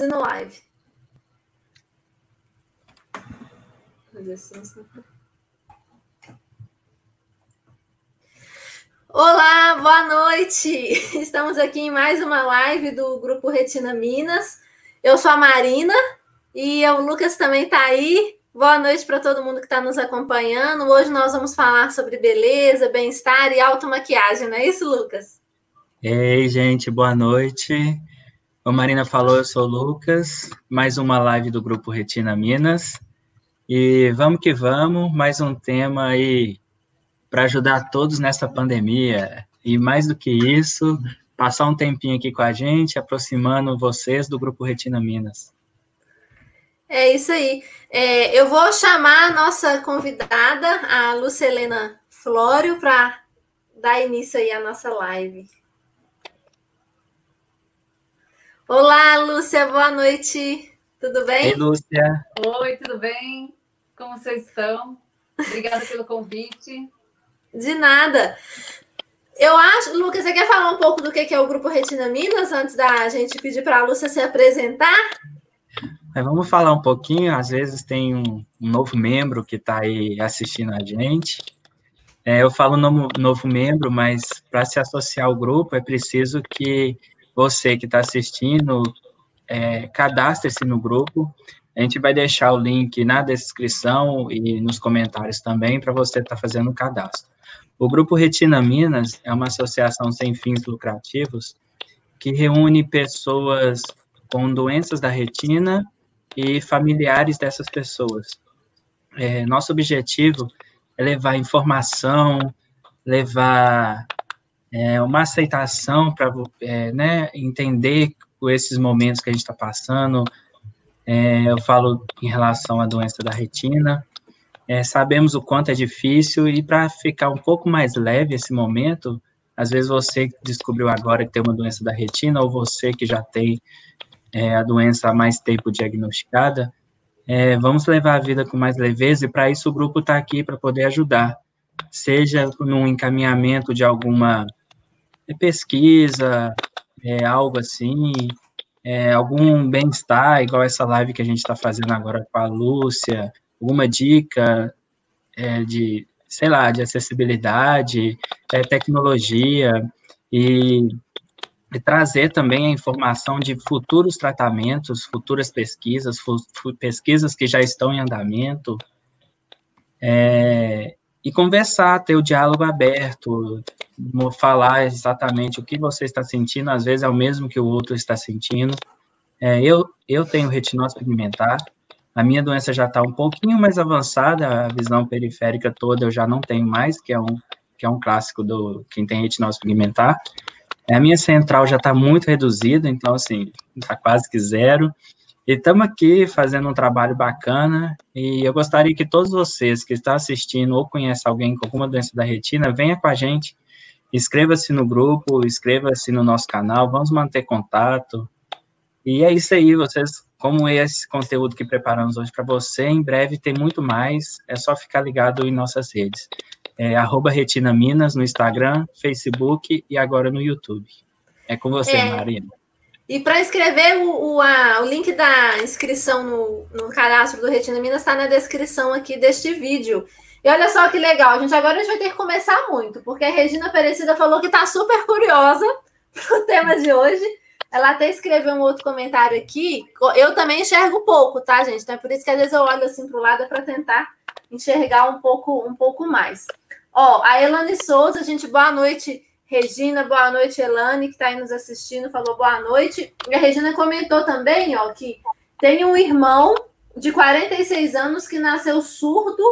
fazendo live. Olá, boa noite! Estamos aqui em mais uma live do Grupo Retina Minas. Eu sou a Marina e o Lucas também está aí. Boa noite para todo mundo que está nos acompanhando. Hoje nós vamos falar sobre beleza, bem-estar e automaquiagem, não é isso, Lucas? Ei, gente, boa noite. A Marina falou, eu sou o Lucas, mais uma live do Grupo Retina Minas. E vamos que vamos, mais um tema aí para ajudar todos nessa pandemia. E mais do que isso, passar um tempinho aqui com a gente, aproximando vocês do Grupo Retina Minas. É isso aí. É, eu vou chamar a nossa convidada, a Lucelena Flório, para dar início aí à nossa live. Olá, Lúcia, boa noite. Tudo bem? Oi, Lúcia. Oi, tudo bem? Como vocês estão? Obrigada pelo convite. De nada. Eu acho, Lucas, você quer falar um pouco do que é o Grupo Retina Minas antes da gente pedir para a Lúcia se apresentar? É, vamos falar um pouquinho. Às vezes tem um, novo membro que está aí assistindo a gente. É, eu falo novo, novo membro, mas para se associar ao grupo é preciso que você que está assistindo, é, cadastre-se no grupo. A gente vai deixar o link na descrição e nos comentários também para você estar tá fazendo o cadastro. O Grupo Retina Minas é uma associação sem fins lucrativos que reúne pessoas com doenças da retina e familiares dessas pessoas. É, nosso objetivo é levar informação, levar é, uma aceitação para é, né, entender esses momentos que a gente está passando. É, eu falo em relação à doença da retina. É, sabemos o quanto é difícil e para ficar um pouco mais leve esse momento, às vezes você descobriu agora que tem uma doença da retina ou você que já tem é, a doença há mais tempo diagnosticada, é, vamos levar a vida com mais leveza e para isso o grupo está aqui para poder ajudar, seja no encaminhamento de alguma pesquisa, é, algo assim, é, algum bem-estar, igual essa live que a gente está fazendo agora com a Lúcia, alguma dica é, de, sei lá, de acessibilidade, é, tecnologia, e, e, trazer também a informação de futuros tratamentos, futuras pesquisas, fu pesquisas que já estão em andamento, é, e conversar, ter o diálogo aberto, falar exatamente o que você está sentindo, às vezes é o mesmo que o outro está sentindo. É, eu, eu tenho retinose pigmentar, a minha doença já está um pouquinho mais avançada, a visão periférica toda eu já não tenho mais, que é um, que é um clássico do quem tem retinose pigmentar. É, a minha central já está muito reduzida, então, assim, está quase que zero. E estamos aqui fazendo um trabalho bacana e eu gostaria que todos vocês que estão assistindo ou conhecem alguém com alguma doença da retina, venha com a gente, inscreva-se no grupo, inscreva-se no nosso canal, vamos manter contato. E é isso aí, vocês, como esse conteúdo que preparamos hoje para você, em breve tem muito mais, é só ficar ligado em nossas redes. É, arroba Retina Minas no Instagram, Facebook e agora no YouTube. É com você, é. Marina. E para inscrever, o, o, a, o link da inscrição no, no cadastro do Retina Minas está na descrição aqui deste vídeo. E olha só que legal, gente. Agora a gente vai ter que começar muito, porque a Regina Aparecida falou que está super curiosa para o tema de hoje. Ela até escreveu um outro comentário aqui. Eu também enxergo pouco, tá, gente? Então é por isso que às vezes eu olho assim para o lado para tentar enxergar um pouco, um pouco mais. Ó, a Elane Souza, gente, boa noite. Regina, boa noite, Elane, que está aí nos assistindo, falou boa noite. E a Regina comentou também, ó, que tem um irmão de 46 anos que nasceu surdo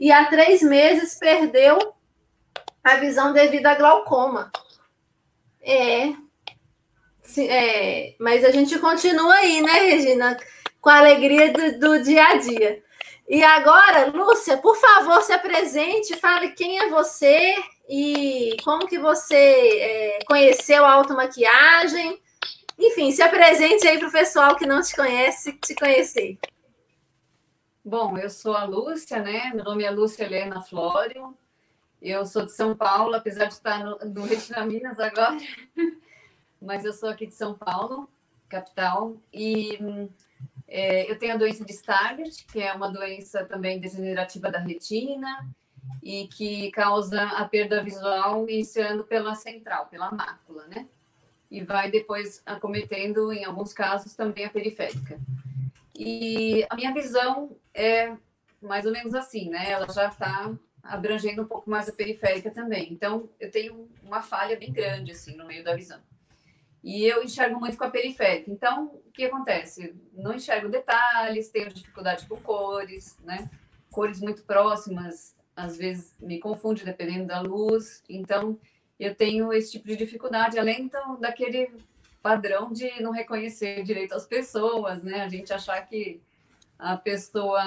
e há três meses perdeu a visão devido a glaucoma. É, é, mas a gente continua aí, né, Regina? Com a alegria do, do dia a dia. E agora, Lúcia, por favor, se apresente, fale quem é você e como que você é, conheceu a automaquiagem. Enfim, se apresente aí para o pessoal que não te conhece, te conhecer. Bom, eu sou a Lúcia, né? Meu nome é Lúcia Helena Flório. Eu sou de São Paulo, apesar de estar no, no Retina Minas agora, mas eu sou aqui de São Paulo. capital. E é, eu tenho a doença de Stargardt, que é uma doença também degenerativa da retina e que causa a perda visual iniciando pela central, pela mácula, né? E vai depois acometendo, em alguns casos, também a periférica. E a minha visão é mais ou menos assim, né? Ela já está abrangendo um pouco mais a periférica também. Então, eu tenho uma falha bem grande, assim, no meio da visão. E eu enxergo muito com a periférica. Então, o que acontece? Não enxergo detalhes, tenho dificuldade com cores, né? Cores muito próximas, às vezes me confunde dependendo da luz. Então, eu tenho esse tipo de dificuldade, além então, daquele padrão de não reconhecer direito as pessoas, né? A gente achar que a pessoa,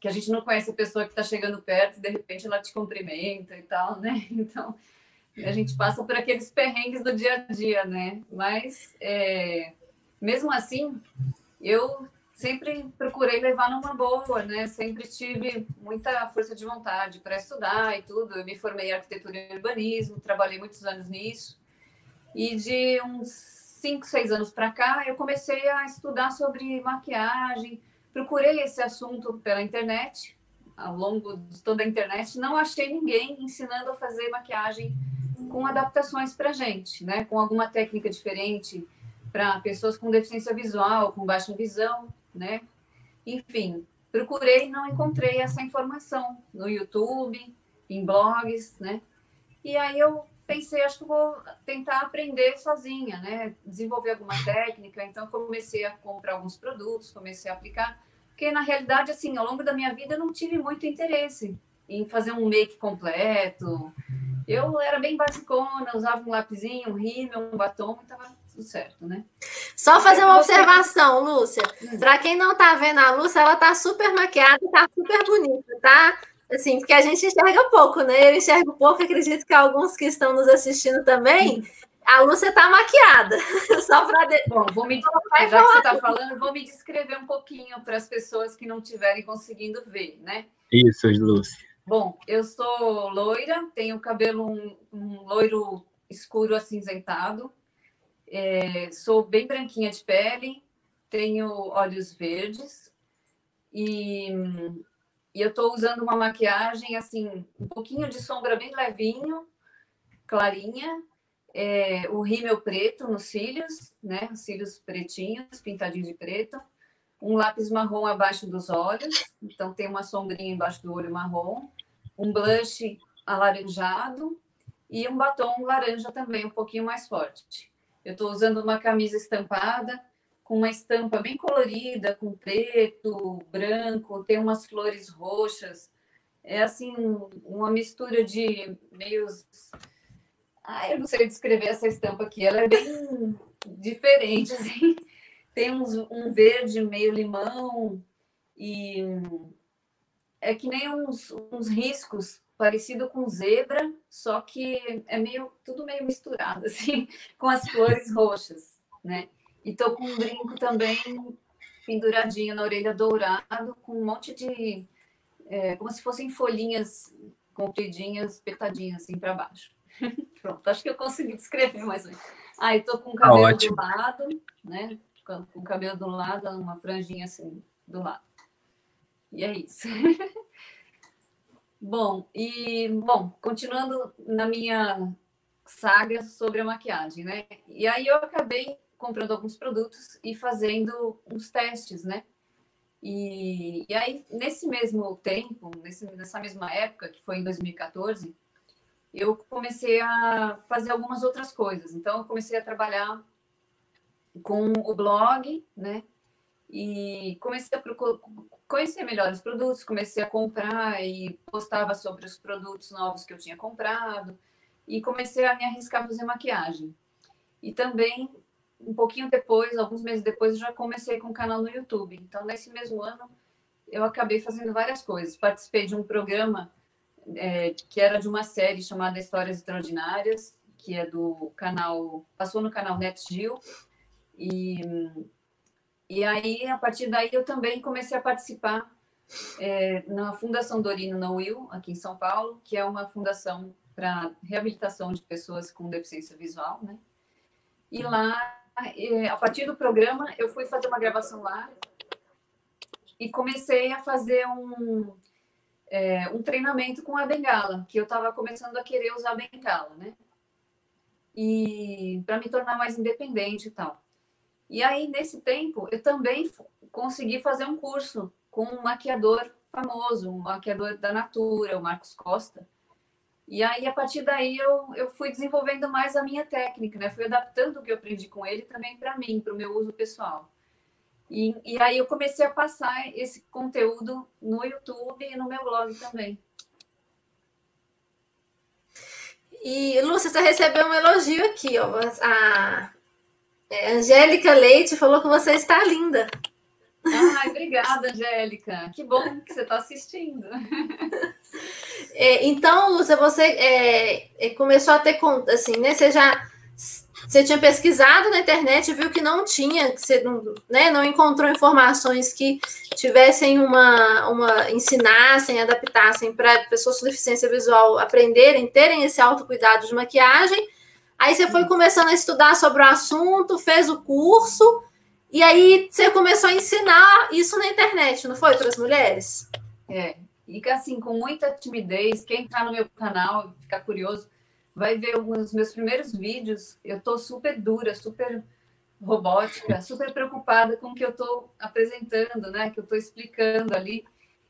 que a gente não conhece a pessoa que está chegando perto, de repente ela te cumprimenta e tal, né? Então, a gente passa por aqueles perrengues do dia a dia, né? Mas, é, mesmo assim, eu sempre procurei levar numa boa, né? Sempre tive muita força de vontade para estudar e tudo. Eu me formei em arquitetura e urbanismo, trabalhei muitos anos nisso. E de uns cinco, seis anos para cá, eu comecei a estudar sobre maquiagem. Procurei esse assunto pela internet, ao longo de toda a internet. Não achei ninguém ensinando a fazer maquiagem com adaptações para gente, né? Com alguma técnica diferente para pessoas com deficiência visual, com baixa visão, né? Enfim, procurei e não encontrei essa informação no YouTube, em blogs, né? E aí eu pensei, acho que vou tentar aprender sozinha, né? Desenvolver alguma técnica. Então comecei a comprar alguns produtos, comecei a aplicar, porque na realidade assim, ao longo da minha vida eu não tive muito interesse em fazer um make completo, eu era bem basicona, usava um lapisinho, um rímel, um batom e estava tudo certo, né? Só fazer uma observação, Lúcia. Hum. Para quem não está vendo a Lúcia, ela está super maquiada, está super bonita, tá? Assim, porque a gente enxerga pouco, né? Eu enxergo pouco, acredito que alguns que estão nos assistindo também. Hum. A Lúcia está maquiada. Só para. De... Bom, vou me... já que você está falando, vou me descrever um pouquinho para as pessoas que não estiverem conseguindo ver, né? Isso, Lúcia. Bom, eu sou loira, tenho cabelo um, um loiro escuro acinzentado, é, sou bem branquinha de pele, tenho olhos verdes e, e eu estou usando uma maquiagem assim, um pouquinho de sombra bem levinho, clarinha, é, o rímel preto nos cílios, né? Cílios pretinhos, pintadinhos de preto, um lápis marrom abaixo dos olhos, então tem uma sombrinha embaixo do olho marrom, um blush alaranjado e um batom laranja também, um pouquinho mais forte. Eu estou usando uma camisa estampada com uma estampa bem colorida, com preto, branco, tem umas flores roxas. É assim, uma mistura de meios. Ah, eu não sei descrever essa estampa aqui, ela é bem diferente, assim. Tem uns, um verde meio limão e é que nem uns, uns riscos parecido com zebra, só que é meio tudo meio misturado assim, com as flores roxas, né? E tô com um brinco também penduradinho na orelha dourado, com um monte de é, como se fossem folhinhas compridinhas, petadinhas assim para baixo. Pronto, acho que eu consegui descrever mais ou menos. Aí ah, tô com o cabelo ah, do lado, né? Com o cabelo do lado, uma franjinha assim do lado. E é isso. bom, e bom, continuando na minha saga sobre a maquiagem, né? E aí eu acabei comprando alguns produtos e fazendo uns testes, né? E, e aí, nesse mesmo tempo, nesse, nessa mesma época, que foi em 2014, eu comecei a fazer algumas outras coisas. Então, eu comecei a trabalhar com o blog, né? E comecei a conhecer melhor os produtos, comecei a comprar e postava sobre os produtos novos que eu tinha comprado e comecei a me arriscar a fazer maquiagem. E também, um pouquinho depois, alguns meses depois, eu já comecei com um canal no YouTube. Então, nesse mesmo ano, eu acabei fazendo várias coisas. Participei de um programa é, que era de uma série chamada Histórias Extraordinárias, que é do canal, passou no canal NetGeo, e e aí, a partir daí, eu também comecei a participar é, na Fundação Dorino na Will, aqui em São Paulo, que é uma fundação para reabilitação de pessoas com deficiência visual, né? E lá a partir do programa, eu fui fazer uma gravação lá e comecei a fazer um, é, um treinamento com a bengala, que eu estava começando a querer usar a bengala, né? E para me tornar mais independente e tal. E aí, nesse tempo, eu também consegui fazer um curso com um maquiador famoso, um maquiador da Natura, o Marcos Costa. E aí, a partir daí, eu, eu fui desenvolvendo mais a minha técnica, né? Fui adaptando o que eu aprendi com ele também para mim, para o meu uso pessoal. E, e aí, eu comecei a passar esse conteúdo no YouTube e no meu blog também. E, Lúcia, você recebeu um elogio aqui, ó. A é, Angélica Leite falou que você está linda. Ai, obrigada, Angélica. Que bom que você está assistindo. É, então, Lúcia, você é, é começou a ter assim, né? Você já você tinha pesquisado na internet, viu que não tinha, que você não, né, não encontrou informações que tivessem uma, uma ensinassem, adaptassem para pessoas com deficiência visual aprenderem, terem esse autocuidado de maquiagem. Aí você foi começando a estudar sobre o assunto, fez o curso, e aí você começou a ensinar isso na internet, não foi, para as mulheres? É, e assim, com muita timidez, quem está no meu canal, ficar curioso, vai ver os meus primeiros vídeos, eu tô super dura, super robótica, super preocupada com o que eu tô apresentando, né? Que eu tô explicando ali.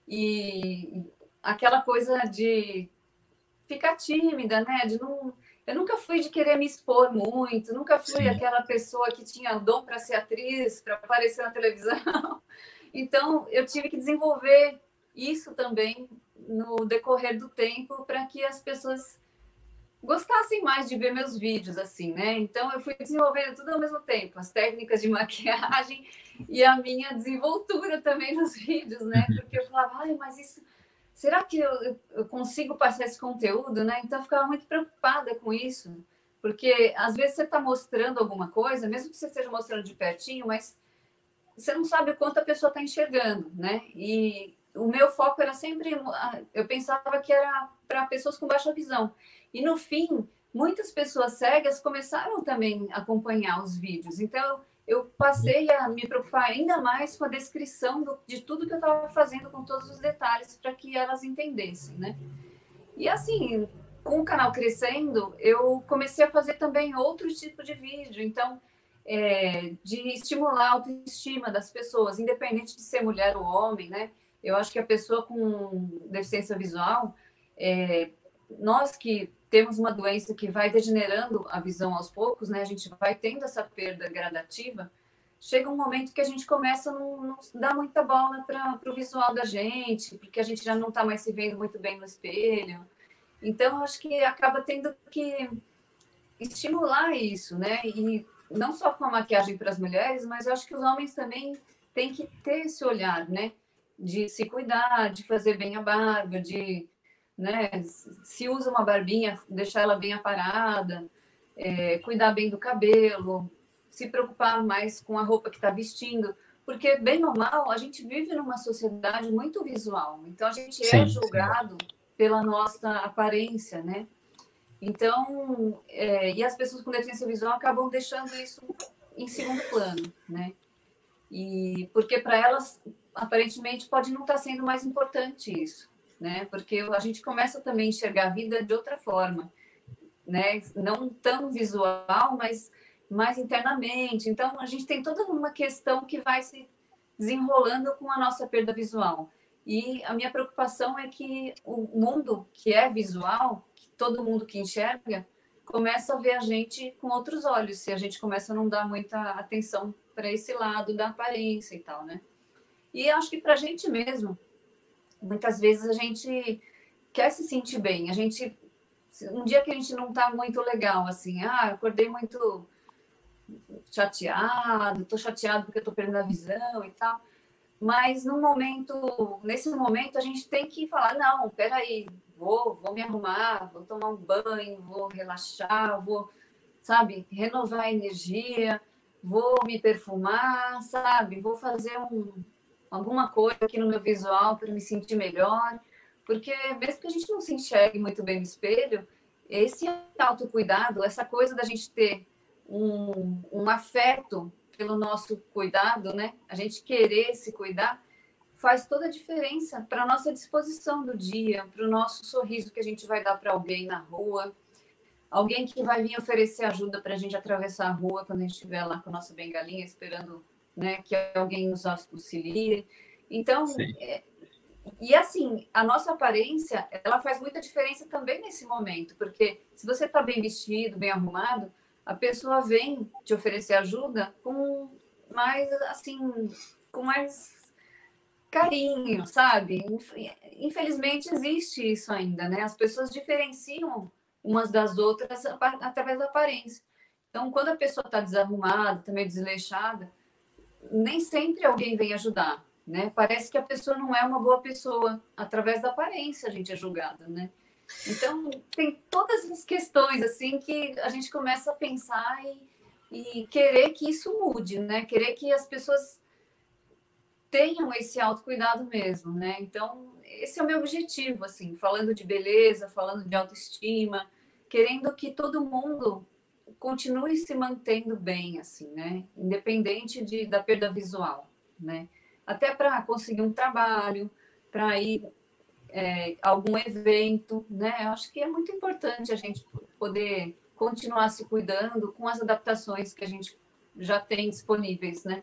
E aquela coisa de ficar tímida, né? De não. Eu nunca fui de querer me expor muito, nunca fui Sim. aquela pessoa que tinha dom para ser atriz, para aparecer na televisão. Então, eu tive que desenvolver isso também no decorrer do tempo para que as pessoas gostassem mais de ver meus vídeos, assim, né? Então eu fui desenvolvendo tudo ao mesmo tempo, as técnicas de maquiagem e a minha desenvoltura também nos vídeos, né? Uhum. Porque eu falava, ai, mas isso. Será que eu, eu consigo passar esse conteúdo, né? Então eu ficava muito preocupada com isso, porque às vezes você está mostrando alguma coisa, mesmo que você esteja mostrando de pertinho, mas você não sabe o quanto a pessoa está enxergando, né? E o meu foco era sempre, eu pensava que era para pessoas com baixa visão. E no fim, muitas pessoas cegas começaram também a acompanhar os vídeos. Então, eu passei a me preocupar ainda mais com a descrição do, de tudo que eu estava fazendo, com todos os detalhes, para que elas entendessem, né? E assim, com o canal crescendo, eu comecei a fazer também outro tipo de vídeo. Então, é, de estimular a autoestima das pessoas, independente de ser mulher ou homem, né? Eu acho que a pessoa com deficiência visual, é, nós que temos uma doença que vai degenerando a visão aos poucos, né? A gente vai tendo essa perda gradativa. Chega um momento que a gente começa a não, não dar muita bola para o visual da gente, porque a gente já não está mais se vendo muito bem no espelho. Então, acho que acaba tendo que estimular isso, né? E não só com a maquiagem para as mulheres, mas acho que os homens também têm que ter esse olhar, né? De se cuidar, de fazer bem a barba, de né? Se usa uma barbinha, deixar ela bem aparada, é, cuidar bem do cabelo, se preocupar mais com a roupa que está vestindo, porque bem ou mal a gente vive numa sociedade muito visual, então a gente é sim, é julgado sim. pela nossa aparência, né? Então, é, e as pessoas com deficiência visual acabam deixando isso em segundo plano, né? E porque para elas aparentemente pode não estar tá sendo mais importante isso né? Porque a gente começa também a enxergar a vida de outra forma, né? Não tão visual, mas mais internamente. Então, a gente tem toda uma questão que vai se desenrolando com a nossa perda visual. E a minha preocupação é que o mundo que é visual, que todo mundo que enxerga, começa a ver a gente com outros olhos, se a gente começa a não dar muita atenção para esse lado da aparência e tal, né? E acho que para a gente mesmo, muitas vezes a gente quer se sentir bem. A gente um dia que a gente não está muito legal, assim, ah, acordei muito chateado, estou chateado porque estou perdendo a visão e tal. Mas no momento, nesse momento, a gente tem que falar, não, peraí, vou, vou me arrumar, vou tomar um banho, vou relaxar, vou, sabe, renovar a energia, vou me perfumar, sabe, vou fazer um, alguma coisa aqui no meu visual para me sentir melhor, porque mesmo que a gente não se enxergue muito bem no espelho, esse autocuidado, essa coisa da gente ter um, um afeto pelo nosso cuidado, né? A gente querer se cuidar faz toda a diferença para a nossa disposição do dia, para o nosso sorriso que a gente vai dar para alguém na rua, alguém que vai vir oferecer ajuda para a gente atravessar a rua quando a gente estiver lá com a nossa bengalinha esperando né, que alguém nos auxilie. Então, é, e assim, a nossa aparência, ela faz muita diferença também nesse momento, porque se você está bem vestido, bem arrumado, a pessoa vem te oferecer ajuda com mais, assim, com mais carinho, sabe? Infelizmente existe isso ainda, né? As pessoas diferenciam umas das outras através da aparência. Então, quando a pessoa está desarrumada, também tá desleixada, nem sempre alguém vem ajudar né? Parece que a pessoa não é uma boa pessoa. Através da aparência a gente é julgada, né? Então, tem todas as questões, assim, que a gente começa a pensar e, e querer que isso mude, né? Querer que as pessoas tenham esse autocuidado mesmo, né? Então, esse é o meu objetivo, assim, falando de beleza, falando de autoestima, querendo que todo mundo continue se mantendo bem, assim, né? Independente de, da perda visual, né? até para conseguir um trabalho, para ir é, algum evento, né? Eu acho que é muito importante a gente poder continuar se cuidando com as adaptações que a gente já tem disponíveis, né?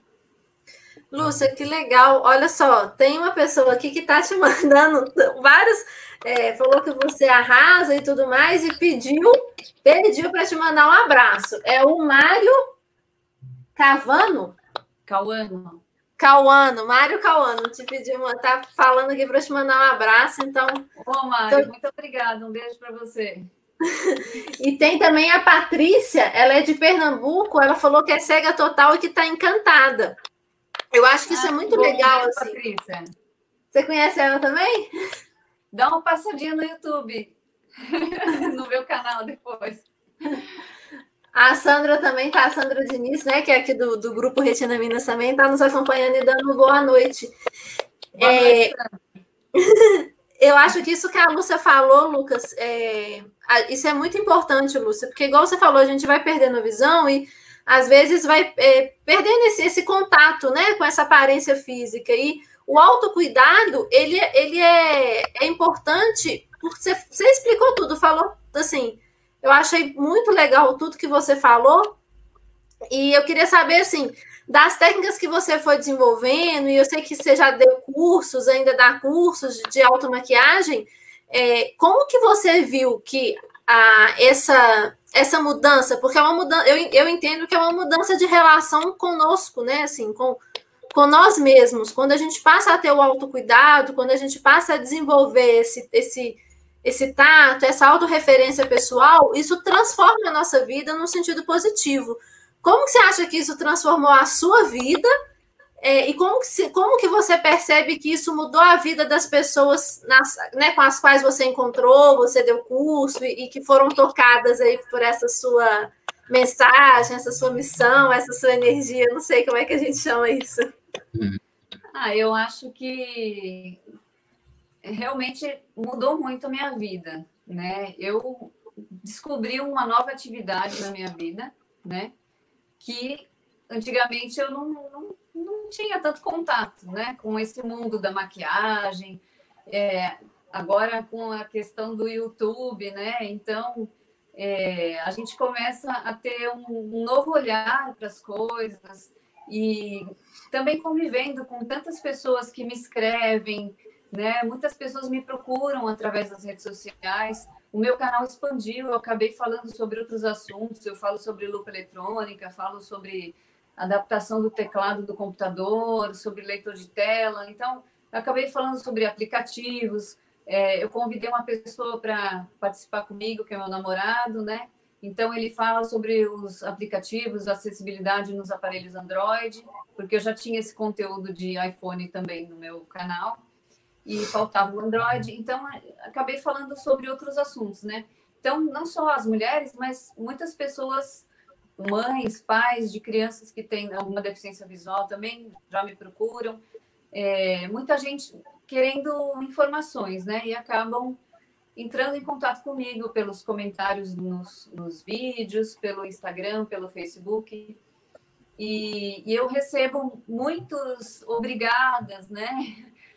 Lúcia, que legal. Olha só, tem uma pessoa aqui que está te mandando vários. É, falou que você arrasa e tudo mais, e pediu, pediu para te mandar um abraço. É o Mário Cavano? Cauano. Cauano, Mário Cauano, te pediu, tá falando aqui para te mandar um abraço, então. Ô, Mário, tô... muito obrigada, um beijo para você. e tem também a Patrícia, ela é de Pernambuco, ela falou que é cega total e que está encantada. Eu acho que isso é ah, muito bom, legal. Beijo, assim. Patrícia. Você conhece ela também? Dá uma passadinha no YouTube, no meu canal depois. A Sandra também tá, a Sandra Diniz, né, que é aqui do, do grupo Retina Minas também, está nos acompanhando e dando boa noite. Boa é... noite eu acho que isso que a Lúcia falou, Lucas, é... isso é muito importante, Lúcia, porque igual você falou, a gente vai perdendo a visão e às vezes vai é, perdendo esse, esse contato, né, com essa aparência física e o autocuidado, ele, ele é, é importante, porque você, você explicou tudo, falou assim, eu achei muito legal tudo que você falou. E eu queria saber, assim, das técnicas que você foi desenvolvendo, e eu sei que você já deu cursos, ainda dá cursos de automaquiagem, é, como que você viu que a, essa, essa mudança, porque é uma mudança, eu, eu entendo que é uma mudança de relação conosco, né? Assim, com, com nós mesmos. Quando a gente passa a ter o autocuidado, quando a gente passa a desenvolver esse, esse esse tato, essa autorreferência pessoal, isso transforma a nossa vida no sentido positivo. Como que você acha que isso transformou a sua vida? É, e como que, se, como que você percebe que isso mudou a vida das pessoas nas, né, com as quais você encontrou, você deu curso e, e que foram tocadas aí por essa sua mensagem, essa sua missão, essa sua energia, não sei como é que a gente chama isso. Ah, eu acho que realmente mudou muito a minha vida, né? Eu descobri uma nova atividade na minha vida, né? Que antigamente eu não, não, não tinha tanto contato, né? Com esse mundo da maquiagem, é, agora com a questão do YouTube, né? Então é, a gente começa a ter um, novo olhar para as coisas e também convivendo com tantas pessoas que me escrevem, né? Muitas pessoas me procuram através das redes sociais. O meu canal expandiu, eu acabei falando sobre outros assuntos. Eu falo sobre lupa eletrônica, falo sobre adaptação do teclado do computador, sobre leitor de tela. Então, eu acabei falando sobre aplicativos. É, eu convidei uma pessoa para participar comigo, que é meu namorado, né? Então, ele fala sobre os aplicativos, acessibilidade nos aparelhos Android, porque eu já tinha esse conteúdo de iPhone também no meu canal e faltava o Android. Então, acabei falando sobre outros assuntos, né? Então, não só as mulheres, mas muitas pessoas, mães, pais de crianças que têm alguma deficiência visual também já me procuram. É, muita gente querendo informações, né? E acabam entrando em contato comigo pelos comentários nos, nos vídeos, pelo Instagram, pelo Facebook. E, e, eu recebo muitos obrigadas, né?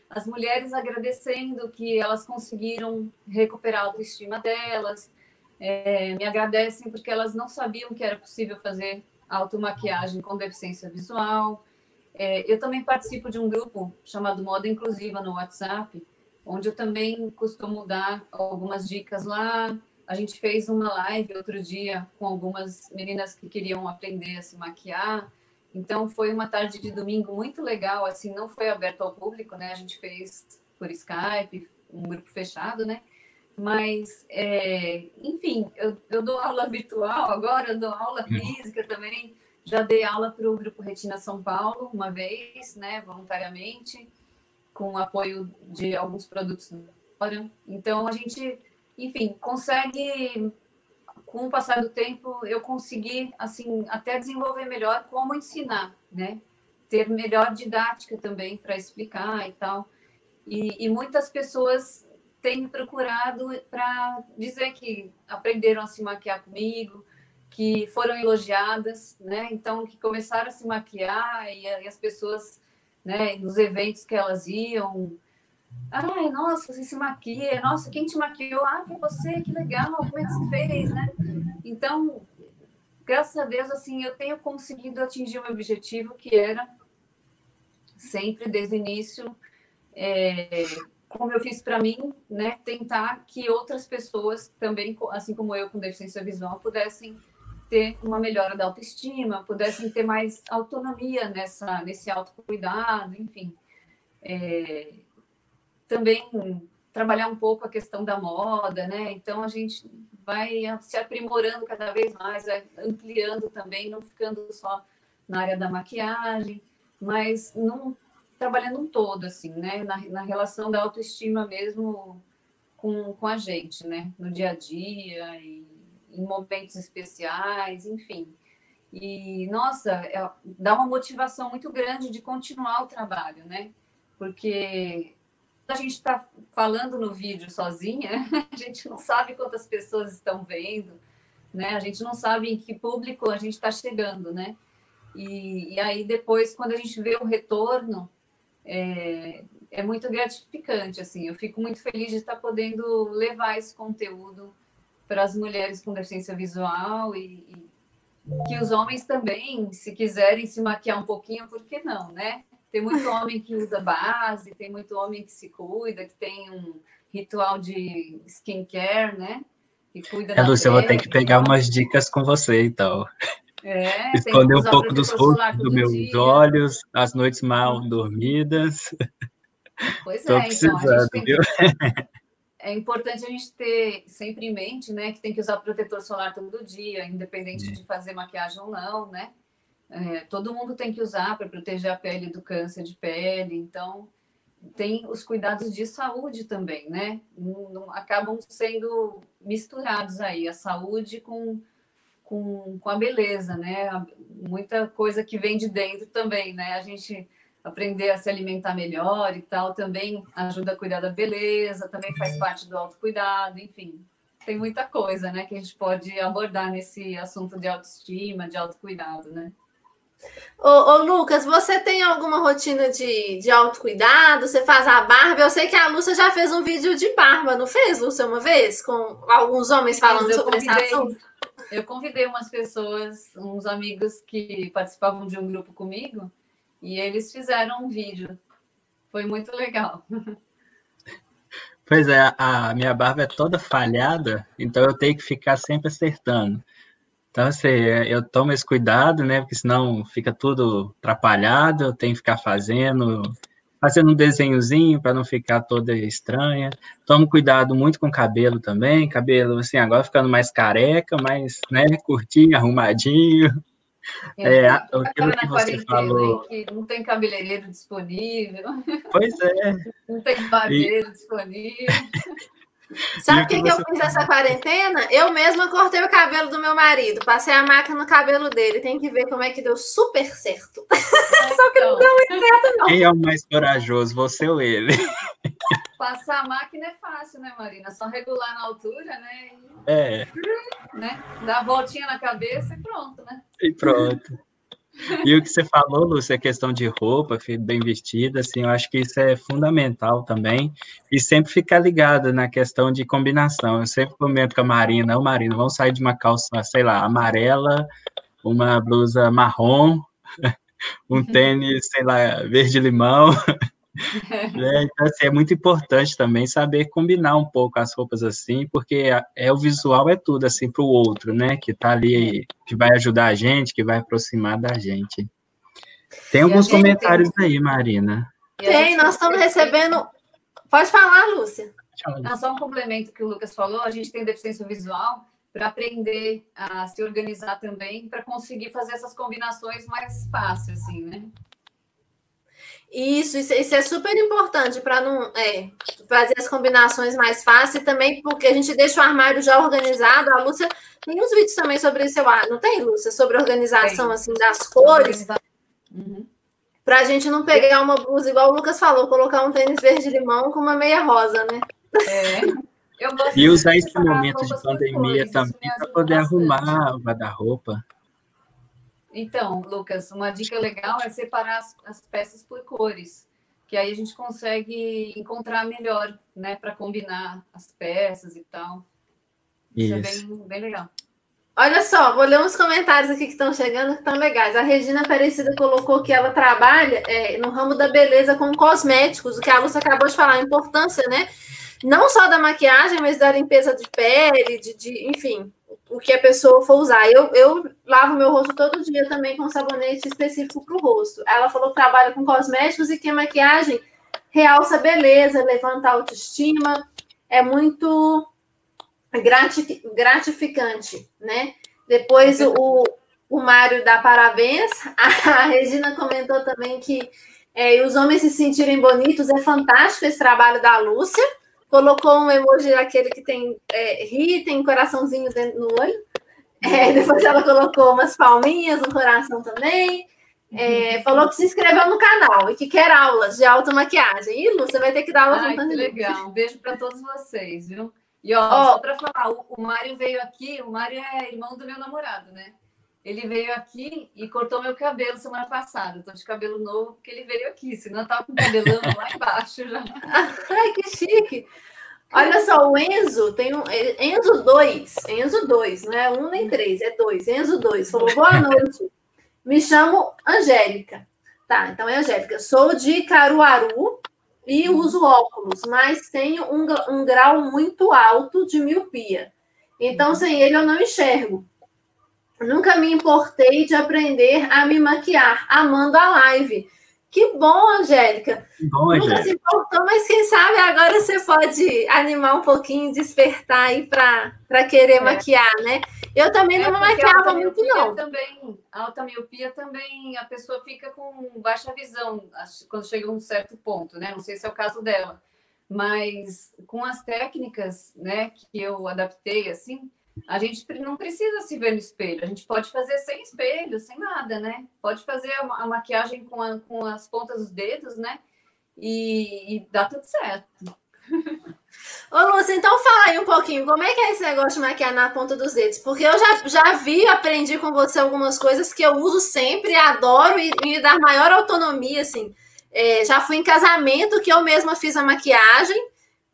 As mulheres agradecendo que elas conseguiram recuperar a autoestima delas, é, me agradecem porque elas não sabiam que era possível fazer automaquiagem com deficiência visual. É, eu também participo de um grupo chamado Moda Inclusiva no WhatsApp, onde eu também costumo dar algumas dicas lá. A gente fez uma live outro dia com algumas meninas que queriam aprender a se maquiar. Então foi uma tarde de domingo muito legal, assim, não foi aberto ao público, né? A gente fez por Skype, um grupo fechado, né? Mas, é, enfim, eu, eu dou aula virtual agora, eu dou aula uhum. física também. Já dei aula para o Grupo Retina São Paulo uma vez, né, voluntariamente com o apoio de alguns produtos fora. Então, a gente, enfim, consegue, com o passar do tempo, eu consegui, assim, até desenvolver melhor como ensinar, né? Ter melhor didática também para explicar e tal. E, e muitas pessoas têm procurado para dizer que aprenderam a se maquiar comigo, que foram elogiadas, né? Então, que começaram a se maquiar e, e as pessoas né, nos eventos que elas iam. Ai, nossa, você se maquia, nossa, quem te maquiou? Ah, foi você, que legal, como é que você fez, né? Então, graças a Deus, assim, eu tenho conseguido atingir o meu objetivo, que era sempre, desde o início, é, como eu fiz para mim, né, tentar que outras pessoas também, assim como eu com deficiência visual, pudessem ter uma melhora da autoestima, pudessem ter mais autonomia nessa, nesse autocuidado, enfim. É, também trabalhar um pouco a questão da moda, né? Então a gente vai se aprimorando cada vez mais, ampliando também, não ficando só na área da maquiagem, mas não trabalhando um todo, assim, né? Na, na relação da autoestima mesmo com, com a gente, né? No dia a dia e em momentos especiais, enfim. E, nossa, é, dá uma motivação muito grande de continuar o trabalho, né? Porque a gente está falando no vídeo sozinha, a gente não sabe quantas pessoas estão vendo, né? A gente não sabe em que público a gente está chegando, né? E, e, aí depois, quando a gente vê o retorno, é, é muito gratificante, assim. Eu fico muito feliz de estar podendo levar esse conteúdo para as mulheres com deficiência visual e, e, que os homens também, se quiserem se maquiar um pouquinho, por que não, né? Tem muito homem que usa base, tem muito homem que se cuida, que tem um ritual de skincare, né? Que cuida é, Lúcia, eu vou ter que pegar umas dicas com você, então. É, Esconder um pouco dos rostos dos meus dia. olhos, as noites mal dormidas. Pois Tô é, então a gente tem que, é importante a gente ter sempre em mente, né, que tem que usar protetor solar todo dia, independente de fazer maquiagem ou não, né? É, todo mundo tem que usar para proteger a pele do câncer de pele, então tem os cuidados de saúde também, né? Não, não, acabam sendo misturados aí a saúde com, com, com a beleza, né? Muita coisa que vem de dentro também, né? A gente aprender a se alimentar melhor e tal, também ajuda a cuidar da beleza, também faz parte do autocuidado, enfim. Tem muita coisa, né, que a gente pode abordar nesse assunto de autoestima, de autocuidado, né? Ô, ô, Lucas, você tem alguma rotina de, de autocuidado? Você faz a barba? Eu sei que a Lúcia já fez um vídeo de barba, não fez, Lúcia, uma vez? Com alguns homens falando sobre esse assunto? Eu convidei umas pessoas, uns amigos que participavam de um grupo comigo, e eles fizeram um vídeo. Foi muito legal. Pois é, a minha barba é toda falhada, então eu tenho que ficar sempre acertando. Então, assim, eu tomo esse cuidado, né? Porque senão fica tudo atrapalhado, eu tenho que ficar fazendo, fazendo um desenhozinho para não ficar toda estranha. Tomo cuidado muito com o cabelo também, cabelo, assim, agora ficando mais careca, mais, né, curtinho, arrumadinho. É, aquilo que você falou. Que não tem cabeleireiro disponível. Pois é. Não tem barbeiro e... disponível. Sabe o que, que, eu fiz essa quarentena? Eu mesma cortei o cabelo do meu marido, passei a máquina no cabelo dele. Tem que ver como é que deu super certo. Só que não então. deu muito certo, não. Quem é o mais corajoso, você ou ele? Passar a máquina é fácil, né, Marina? Só regular na altura, né? E, é. Né? Dar a voltinha na cabeça e pronto, né? E pronto. E o que você falou, Lúcia, a questão de roupa, bem vestida, assim, eu acho que isso é fundamental também. E sempre ficar ligado na questão de combinação. Eu sempre comento com a Marina, não, Marina, vamos sair de uma calça, sei lá, amarela, uma blusa marrom, um tênis, sei lá, verde-limão. É, então, assim, é muito importante também saber combinar um pouco as roupas assim, porque é o visual é tudo assim para o outro, né? Que tá ali, que vai ajudar a gente, que vai aproximar da gente. Tem alguns comentários tem... aí, Marina. Tem, nós estamos recebendo. Pode falar, Lúcia. Não, só um complemento que o Lucas falou, a gente tem deficiência visual para aprender a se organizar também, para conseguir fazer essas combinações mais fáceis, assim, né? Isso, isso, isso é super importante para não é, fazer as combinações mais fáceis também, porque a gente deixa o armário já organizado. A Lúcia tem uns vídeos também sobre isso, não tem, Lúcia? Sobre organização assim das cores. Uhum. Para a gente não pegar uma blusa, igual o Lucas falou, colocar um tênis verde-limão com uma meia rosa, né? É. e usar esse momento de pandemia também para poder arrumar o guarda-roupa. Então, Lucas, uma dica legal é separar as, as peças por cores, que aí a gente consegue encontrar melhor, né, para combinar as peças e tal. Isso, Isso é bem, bem legal. Olha só, vou ler uns comentários aqui que estão chegando que estão legais. A Regina Aparecida colocou que ela trabalha é, no ramo da beleza com cosméticos, o que a Lúcia acabou de falar, a importância, né? Não só da maquiagem, mas da limpeza de pele, de, de enfim, o que a pessoa for usar. Eu, eu lavo meu rosto todo dia também com sabonete específico para o rosto. Ela falou que trabalha com cosméticos e que a maquiagem realça a beleza, levanta a autoestima, é muito gratificante, né? Depois o, o Mário dá parabéns. A Regina comentou também que é, os homens se sentirem bonitos é fantástico esse trabalho da Lúcia colocou um emoji daquele que tem é, ri, tem um coraçãozinho dentro no olho. É, depois ela colocou umas palminhas, um coração também. É, falou que se inscreveu no canal e que quer aulas de automaquiagem. Ih, Lu, você vai ter que dar aula Ai, que legal. Um beijo para todos vocês, viu? E ó, ó só para falar, o, o Mário veio aqui, o Mário é irmão do meu namorado, né? Ele veio aqui e cortou meu cabelo semana passada. Estou de cabelo novo porque ele veio aqui, senão eu tava com cabelão lá embaixo já. Ai, que chique! Olha só, o Enzo tem um. Enzo 2, Enzo 2, não é um nem três, é dois. Enzo 2 falou: boa noite. Me chamo Angélica. Tá, então é Angélica. Sou de Caruaru e uso óculos, mas tenho um, um grau muito alto de miopia. Então, sem ele, eu não enxergo. Nunca me importei de aprender a me maquiar, amando a live. Que bom, Angélica. Bom, Angélica. Nunca se importou, mas quem sabe agora você pode animar um pouquinho, despertar aí para querer é. maquiar, né? Eu também é, não me maquiava muito, não. Também, alta miopia também, a pessoa fica com baixa visão quando chega a um certo ponto, né? Não sei se é o caso dela. Mas com as técnicas, né, que eu adaptei, assim, a gente não precisa se ver no espelho, a gente pode fazer sem espelho, sem nada, né? Pode fazer a, maquiagem com, a, com as pontas dos dedos, né? E, e dá tudo certo. Ô, Lúcia, então fala aí um pouquinho, como é que é esse negócio de maquiar na ponta dos dedos? Porque eu já, já vi, aprendi com você algumas coisas que eu uso sempre, adoro e me dá maior autonomia, assim. É, já fui em casamento que eu mesma fiz a maquiagem,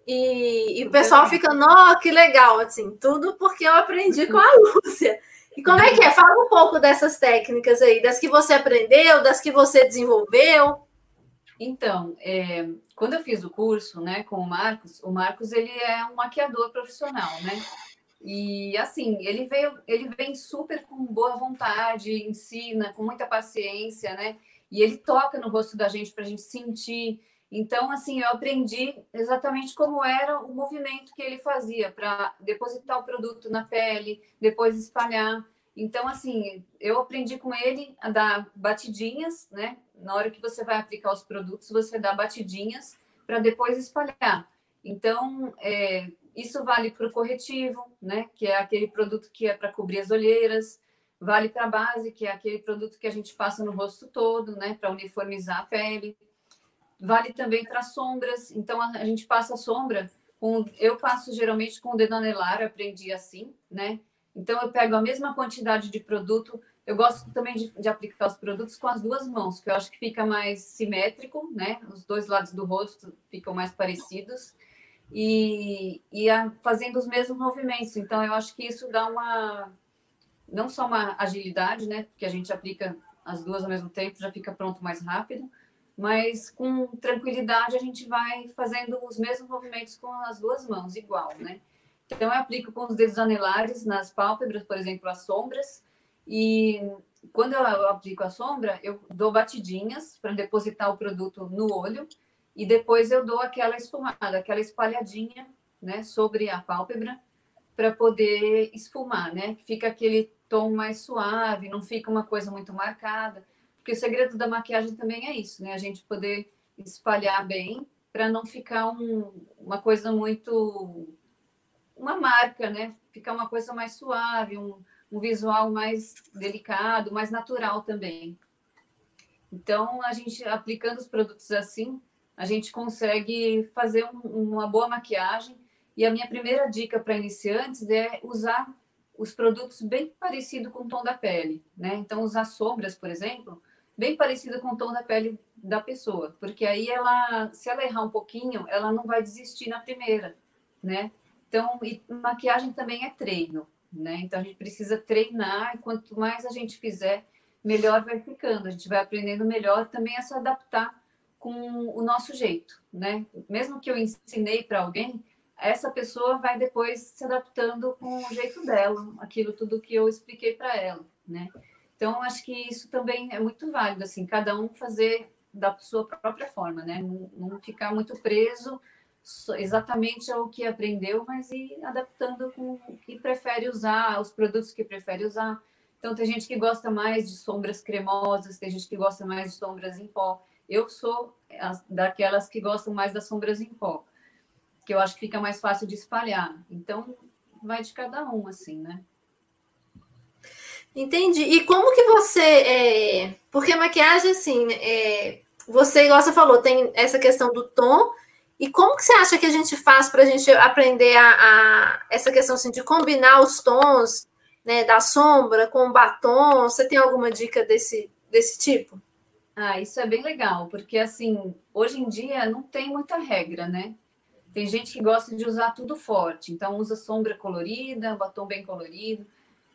e, e o pessoal fica, nó, que legal, assim, tudo porque eu aprendi com a Lúcia. E como é que é? Fala um pouco dessas técnicas aí, das que você aprendeu, das que você desenvolveu. Então, é, quando eu fiz o curso, né, com o Marcos, o Marcos ele é um maquiador profissional, né? E assim, ele veio, ele vem super com boa vontade, ensina com muita paciência, né? E ele toca no rosto da gente para a gente sentir então, assim, eu aprendi exatamente como era o movimento que ele fazia para depositar o produto na pele, depois espalhar. Então, assim, eu aprendi com ele a dar batidinhas, né? Na hora que você vai aplicar os produtos, você dá batidinhas para depois espalhar. Então, é, isso vale para o corretivo, né? Que é aquele produto que é para cobrir as olheiras. Vale para a base, que é aquele produto que a gente passa no rosto todo, né? Para uniformizar a pele vale também para sombras. Então, a, a, gente passa sombra, com, eu passo geralmente com o dedo anelar, aprendi assim, né? Então, eu pego a mesma quantidade de produto. Eu gosto também de, de, aplicar os produtos com as duas mãos, que eu acho que fica mais simétrico, né? Os dois lados do rosto ficam mais parecidos. E, e a, fazendo os mesmos movimentos. Então, eu acho que isso dá uma. Não só uma agilidade, né? Porque a gente aplica as duas ao mesmo tempo, já fica pronto mais rápido, mas com tranquilidade a gente vai fazendo os mesmos movimentos com as duas mãos, igual, né? Então, eu aplico com os dedos anelares nas pálpebras, por exemplo, as sombras, e quando eu aplico a sombra, eu dou batidinhas para depositar o produto no olho, e depois eu dou aquela esfumada, aquela espalhadinha, né, sobre a pálpebra, para poder esfumar, né? Fica aquele tom mais suave, não fica uma coisa muito marcada. Porque o segredo da maquiagem também é isso, né? A gente poder espalhar bem para não ficar um, uma coisa muito. uma marca, né? Ficar uma coisa mais suave, um, um visual mais delicado, mais natural também. Então, a gente aplicando os produtos assim, a gente consegue fazer um, uma boa maquiagem. E a minha primeira dica para iniciantes é usar os produtos bem parecido com o tom da pele, né? Então, usar sombras, por exemplo, bem parecido com o tom da pele da pessoa, porque aí ela, se ela errar um pouquinho, ela não vai desistir na primeira, né? Então, maquiagem também é treino, né? Então, a gente precisa treinar, e quanto mais a gente fizer, melhor vai ficando. A gente vai aprendendo melhor também a se adaptar com o nosso jeito, né? Mesmo que eu ensinei para alguém, essa pessoa vai depois se adaptando com o jeito dela, aquilo tudo que eu expliquei para ela, né? Então, acho que isso também é muito válido, assim, cada um fazer da sua própria forma, né? Não, não ficar muito preso exatamente ao que aprendeu, mas ir adaptando com o que prefere usar, os produtos que prefere usar. Então, tem gente que gosta mais de sombras cremosas, tem gente que gosta mais de sombras em pó. Eu sou daquelas que gostam mais das sombras em pó que eu acho que fica mais fácil de espalhar. Então, vai de cada um, assim, né? Entendi. E como que você. É... Porque maquiagem, assim, é... você, igual você falou, tem essa questão do tom. E como que você acha que a gente faz para a gente aprender a, a, essa questão assim, de combinar os tons né, da sombra com o batom? Você tem alguma dica desse, desse tipo? Ah, isso é bem legal, porque assim, hoje em dia não tem muita regra, né? Tem gente que gosta de usar tudo forte, então usa sombra colorida, batom bem colorido.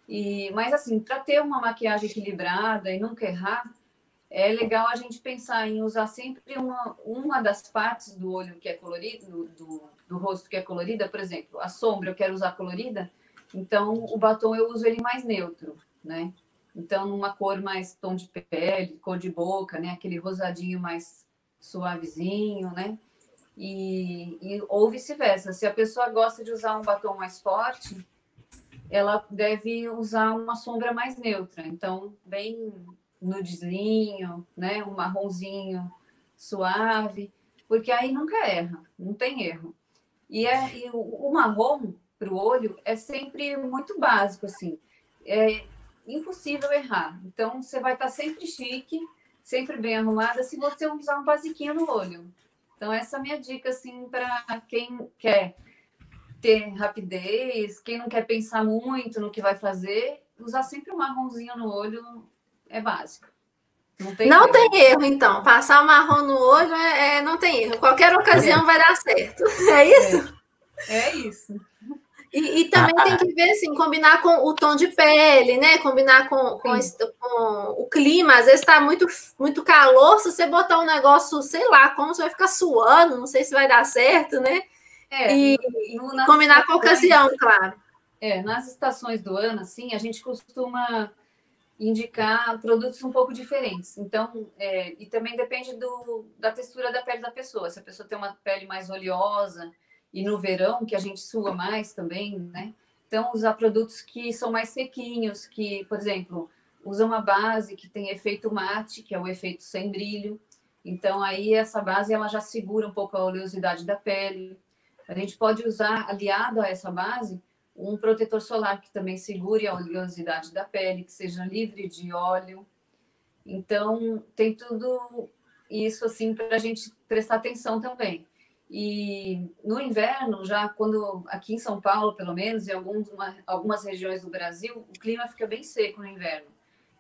E, mas assim, para ter uma maquiagem equilibrada e nunca errar, é legal a gente pensar em usar sempre uma, uma das partes do olho que é colorido, do, do rosto que é colorida, por exemplo, a sombra eu quero usar colorida, então o batom eu uso ele mais neutro, né? Então, numa cor mais tom de pele, cor de boca, né? Aquele rosadinho mais suavezinho, né? E, e, ou vice-versa. Se a pessoa gosta de usar um batom mais forte, ela deve usar uma sombra mais neutra. Então, bem nudezinho, né? Um marronzinho suave, porque aí nunca erra, não tem erro. E, é, e o, marrom para o olho é sempre muito básico, assim. É impossível errar. Então, você vai estar sempre chique, sempre bem arrumada, se você usar um basiquinho no olho. Então, essa é a minha dica, assim, para quem quer ter rapidez, quem não quer pensar muito no que vai fazer, usar sempre um marronzinho no olho é básico. Não tem, não erro. tem erro, então. Passar o marrom no olho é, é não tem erro. Qualquer ocasião é. vai dar certo. É isso? É, é isso. E, e, também tem que ver, assim, combinar com o tom de pele, né? Combinar com, com, esse, com o clima. Às vezes está muito, muito calor, se você botar um negócio, sei lá, como você vai ficar suando, não sei se vai dar certo, né? É, e, no, combinar com a ocasião, claro. É, nas estações do ano, assim, a gente costuma indicar produtos um pouco diferentes. Então, é, e também depende do, da textura da pele da pessoa. Se a pessoa tem uma pele mais oleosa, e no verão, que a gente sua mais também, né? Então, usar produtos que são mais sequinhos, que, por exemplo, usa uma base que tem efeito mate, que é o efeito sem brilho. Então, aí essa base ela já segura um pouco a oleosidade da pele. A gente pode usar, aliado a essa base, um protetor solar que também segure a oleosidade da pele, que seja livre de óleo. Então, tem tudo isso assim para a gente prestar atenção também. E no inverno, já quando aqui em São Paulo, pelo menos, em alguns, uma, algumas regiões do Brasil, o clima fica bem seco no inverno.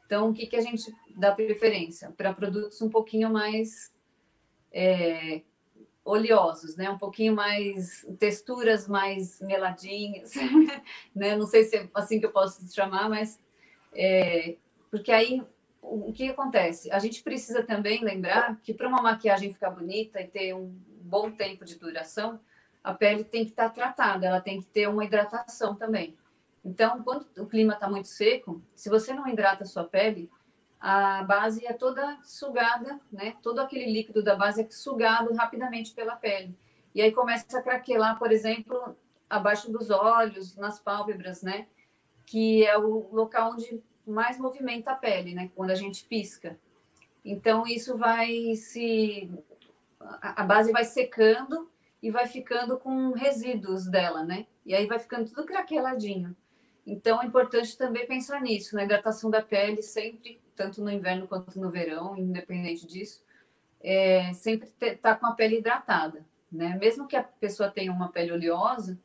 Então, o que, que a gente dá preferência? Para produtos um pouquinho mais é, oleosos, né? Um pouquinho mais texturas mais meladinhas, né? Não sei se é assim que eu posso chamar, mas é, porque aí o, que acontece? A gente precisa também lembrar que para uma maquiagem ficar bonita e ter um bom tempo de duração, a pele tem que estar tratada, ela tem que ter uma hidratação também. Então, quando o clima está muito seco, se você não hidrata a sua pele, a base é toda sugada, né? Todo aquele líquido da base é sugado rapidamente pela pele. E aí começa a craquelar, por exemplo, abaixo dos olhos, nas pálpebras, né? Que é o local onde mais movimenta a pele, né? Quando a gente pisca. Então, isso vai se. A base vai secando e vai ficando com resíduos dela, né? E aí vai ficando tudo craqueladinho. Então, é importante também pensar nisso, na hidratação da pele, sempre tanto no inverno quanto no verão, independente disso, é, sempre estar tá com a pele hidratada, né? Mesmo que a pessoa tenha uma pele oleosa,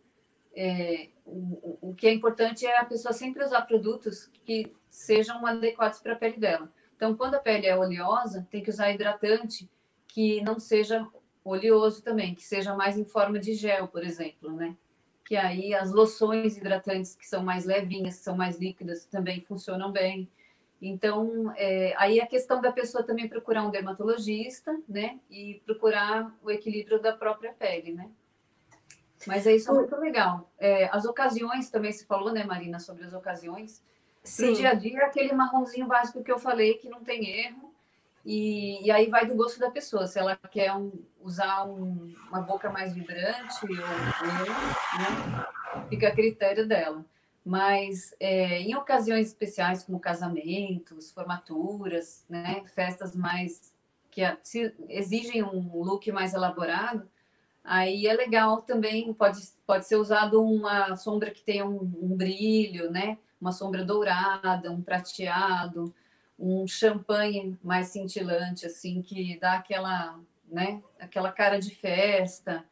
é, o, o que é importante é a pessoa sempre usar produtos que sejam adequados para a pele dela. Então, quando a pele é oleosa, tem que usar hidratante que não seja oleoso também, que seja mais em forma de gel, por exemplo, né? Que aí as loções hidratantes que são mais levinhas, que são mais líquidas, também funcionam bem. Então, é, aí a questão da pessoa também procurar um dermatologista, né? E procurar o equilíbrio da própria pele, né? Mas é isso é muito legal. É, as ocasiões também se falou, né, Marina, sobre as ocasiões. Sim. No dia a dia, aquele marronzinho básico que eu falei, que não tem erro. E, e aí vai do gosto da pessoa, se ela quer um, usar um, uma boca mais vibrante ou não, né? Fica a critério dela. Mas é, em ocasiões especiais, como casamentos, formaturas, né, festas mais que exigem um look mais elaborado, aí é legal também, pode, pode ser usado uma sombra que tenha um, um brilho, né? Uma sombra dourada, um prateado, um champanhe mais cintilante, assim, que dá aquela, né? Aquela cara de festa.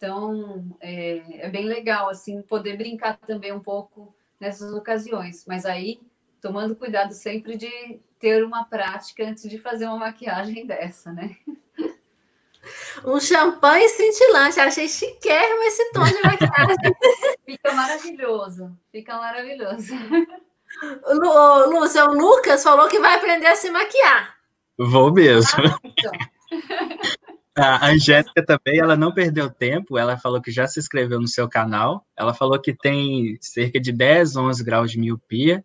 Então, é, é bem legal, assim, poder brincar também um pouco nessas ocasiões. Mas aí, tomando cuidado sempre de ter uma prática antes de fazer uma maquiagem dessa, né? Um champanhe cintilante. Achei chiquérrimo esse tom de maquiagem. fica maravilhoso. Fica maravilhoso. Lu, Lúcia, o Lucas falou que vai aprender a se maquiar. Vou mesmo. Ah, então. A Angélica também, ela não perdeu tempo, ela falou que já se inscreveu no seu canal, ela falou que tem cerca de 10, 11 graus de miopia,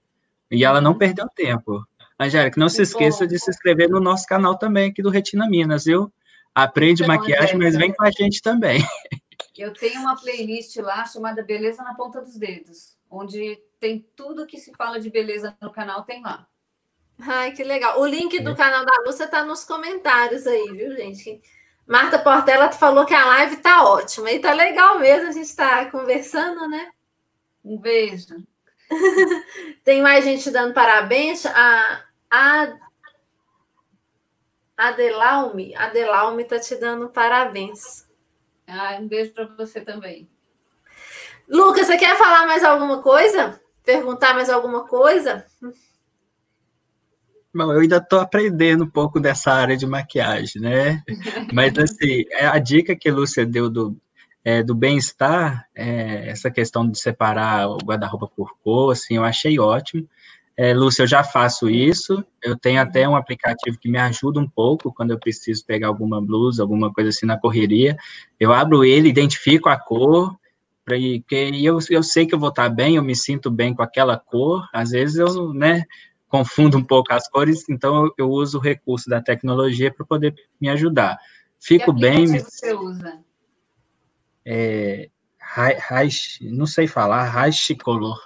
e ela não uhum. perdeu tempo. Angélica, não se esqueça de se inscrever no nosso canal também, aqui do Retina Minas, viu? Aprende então, maquiagem, mas vem com a gente também. Eu tenho uma playlist lá chamada Beleza na Ponta dos Dedos, onde tem tudo que se fala de beleza no canal, tem lá. Ai, que legal. O link do é. canal da Lúcia está nos comentários aí, viu, gente? Marta Portela falou que a live tá ótima. E tá legal mesmo, a gente está conversando, né? Um beijo. Tem mais gente dando parabéns. A, a Adelaume, Adelaume tá te dando parabéns. Ah, um beijo para você também. Lucas, você quer falar mais alguma coisa? Perguntar mais alguma coisa? Bom, eu ainda estou aprendendo um pouco dessa área de maquiagem, né? Mas, assim, é a dica que a Lúcia deu do, é, do bem-estar, é, essa questão de separar o guarda-roupa por cor, assim, eu achei ótimo. É, Lúcia, eu já faço isso, eu tenho até um aplicativo que me ajuda um pouco quando eu preciso pegar alguma blusa, alguma coisa assim na correria. Eu abro ele, identifico a cor, porque eu, eu sei que eu vou estar bem, eu me sinto bem com aquela cor. Às vezes eu, né, confundo um pouco as cores, então eu, uso o recurso da tecnologia para poder me ajudar. Fico que bem. Que você usa? É, não sei falar, Raichicolor.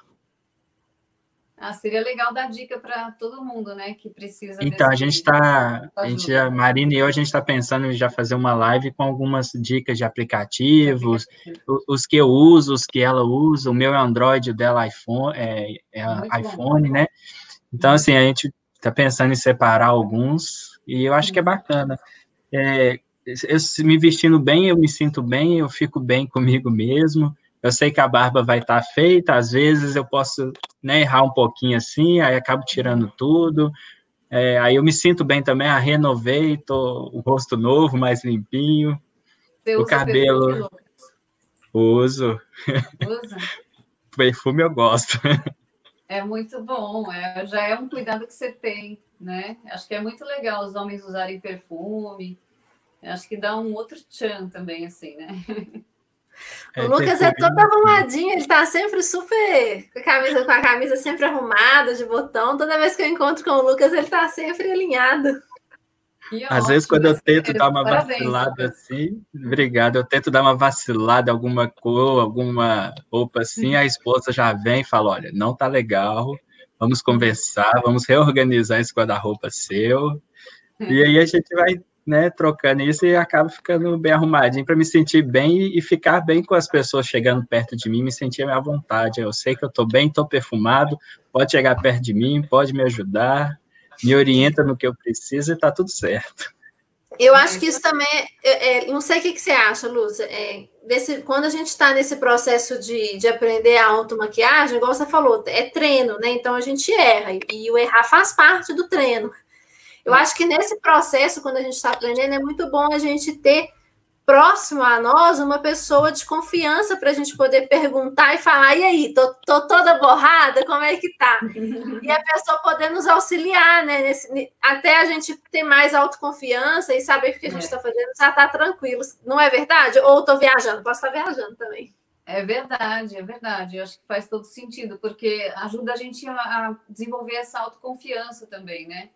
Ah, seria legal dar dica para todo mundo, né, que precisa. Então a gente está, a gente, a Marina e eu, a gente está pensando em já fazer uma live com algumas dicas de aplicativos, os, os, que eu uso, os que ela usa. O meu é Android, o dela iPhone, é, é iPhone, bom. né? Então, assim, a gente está pensando em separar alguns e eu acho que é bacana. é, eu me vestindo bem, eu me sinto bem, eu fico bem comigo mesmo. Eu sei que a barba vai estar tá feita, às vezes eu posso né, errar um pouquinho assim, aí acabo tirando tudo. É, aí eu me sinto bem também, a renovei, tô o rosto novo, mais limpinho. Você o cabelo. Uso. Usa? Perfume eu gosto. É muito bom, é, já é um cuidado que você tem, né? Acho que é muito legal os homens usarem perfume. Acho que dá um outro tchan também, assim, né? O é, Lucas é todo arrumadinho, ele tá sempre super com a, camisa, com a camisa sempre arrumada, de botão. Toda vez que eu encontro com o Lucas, ele tá sempre alinhado. Às ótimo, vezes, quando eu tento dar uma parabéns, vacilada assim, obrigado, eu tento dar uma vacilada, alguma cor, alguma roupa assim, a esposa já vem e fala: olha, não tá legal, vamos conversar, vamos reorganizar esse guarda-roupa seu. E aí a gente vai né, trocando isso e acaba ficando bem arrumadinho para me sentir bem e ficar bem com as pessoas chegando perto de mim, me sentir à vontade. Eu sei que eu estou bem, estou perfumado, pode chegar perto de mim, pode me ajudar, me orienta no que eu preciso e está tudo certo. Eu acho que isso também, é, é, não sei o que, que você acha, Lúcia, é, desse, quando a gente está nesse processo de, de aprender a automaquiagem, igual você falou, é treino, né? Então a gente erra, e, e o errar faz parte do treino. Eu acho que nesse processo, quando a gente está aprendendo, é muito bom a gente ter próximo a nós uma pessoa de confiança para a gente poder perguntar e falar: e aí, tô, tô, toda borrada, como é que tá? E a pessoa poder nos auxiliar, né? Nesse, até a gente ter mais autoconfiança e saber o que a gente está é. fazendo, já está tranquilo. Não é verdade? Ou estou viajando? Posso estar viajando também. É verdade, é verdade. Eu acho que faz todo sentido, porque ajuda a gente a desenvolver essa autoconfiança também, né?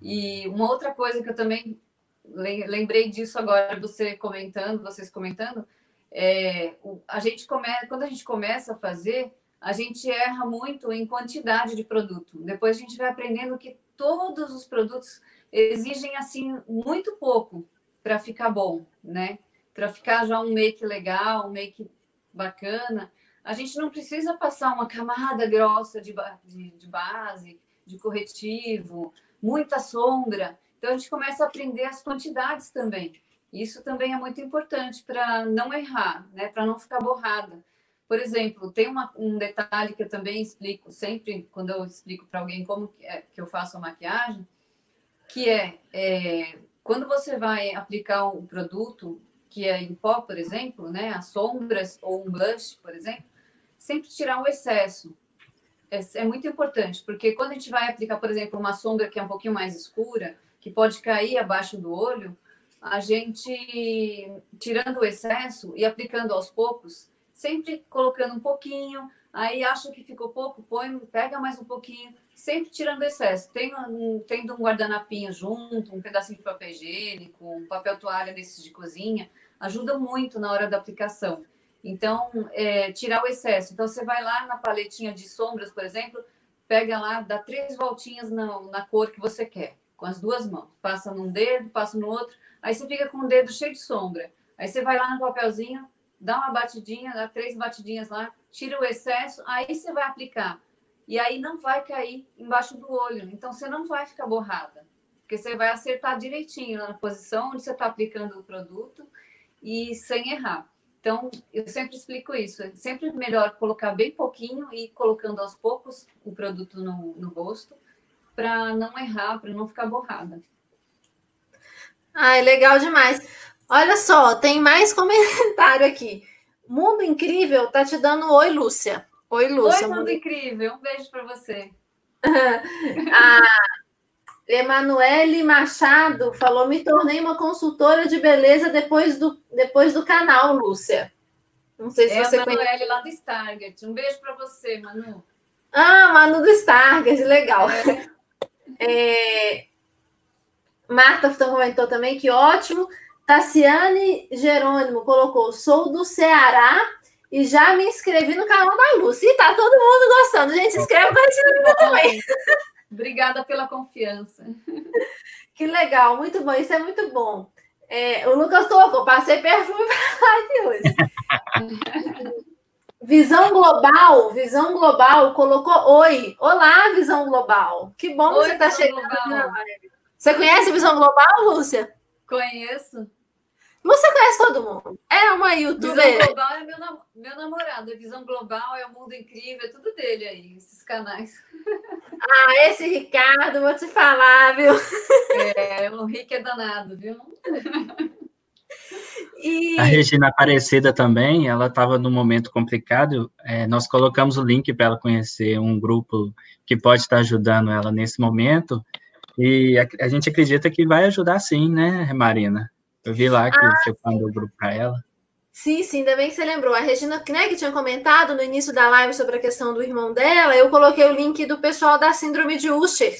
E uma outra coisa que eu também lembrei disso agora, você comentando, vocês comentando, é, a gente come, quando a gente começa a fazer, a gente erra muito em quantidade de produto. Depois a gente vai aprendendo que todos os produtos exigem assim muito pouco para ficar bom, né? Para ficar já um make legal, um make bacana. A gente não precisa passar uma camada grossa de, de, de base, de corretivo, muita sombra. Então a gente começa a aprender as quantidades também. Isso também é muito importante para não errar, né? Para não ficar borrada. Por exemplo, tem uma, um detalhe que eu também explico sempre quando eu explico para alguém como que, é, que, eu faço a maquiagem, que é, é quando você vai aplicar um produto que é em pó, por exemplo, né, as sombras ou um blush, por exemplo, sempre tirar o excesso é, é muito importante, porque quando a gente vai aplicar, por exemplo, uma sombra que é um pouquinho mais escura, que pode cair abaixo do olho, a gente, tirando o excesso e aplicando aos poucos, sempre colocando um pouquinho, aí acha que ficou pouco, põe, pega mais um pouquinho, sempre tirando excesso. Tem um, tendo um guardanapinho junto, um pedacinho de papel higiênico, um papel toalha desses de cozinha, ajuda muito na hora da aplicação. Então, é, tirar o excesso. Então, você vai lá na paletinha de sombras, por exemplo, pega lá, dá três voltinhas na, na cor que você quer, com as duas mãos. Passa num dedo, passa no outro, aí você fica com o dedo cheio de sombra. Aí você vai lá no papelzinho, dá uma batidinha, dá três batidinhas lá, tira o excesso, aí você vai aplicar. E aí não vai cair embaixo do olho. Então, você não vai ficar borrada, porque você vai acertar direitinho na posição onde você está aplicando o produto e sem errar. Então, eu sempre explico isso. É sempre melhor colocar bem pouquinho e colocando aos poucos o produto no, no rosto, para não errar, para não ficar borrada. Ai, legal demais. Olha só, tem mais comentário aqui. Mundo Incrível tá te dando oi, Lúcia. Oi, Lúcia. Oi, Mundo Incrível. Um beijo para você. a Emanuele Machado falou: me tornei uma consultora de beleza depois do, depois do canal, Lúcia. Não sei se é você a Emanuele conhece. lá do Stargate. Um beijo para você, Manu. Ah, Manu do Stargate, legal. É. É... Marta comentou também que ótimo. Tassiane Jerônimo colocou: sou do Ceará e já me inscrevi no canal da Lúcia. E tá todo mundo gostando. Gente, se inscreve para a também. Obrigada pela confiança. Que legal, muito bom, isso é muito bom. É, o Lucas tocou, passei perfume para a live hoje. Visão Global, Visão Global colocou oi. Olá, Visão Global. Que bom oi, que você está chegando. Global. Você conhece Visão Global, Lúcia? Conheço. Você conhece todo mundo. É uma youtuber. Visão Global é meu, nam meu namorado. Visão Global é o Mundo Incrível, é tudo dele aí, esses canais. Ah, esse Ricardo, vou te falar, viu? É, o Rick é danado, viu? E... A Regina Aparecida também, ela estava num momento complicado. É, nós colocamos o link para ela conhecer um grupo que pode estar ajudando ela nesse momento. E a, a, gente acredita que vai ajudar sim, né, Marina? Eu vi lá que ah, você mandou o grupo para ela. Sim, sim, ainda bem que você lembrou. A Regina né, que tinha comentado no início da live sobre a questão do irmão dela, eu coloquei o link do pessoal da Síndrome de Usher.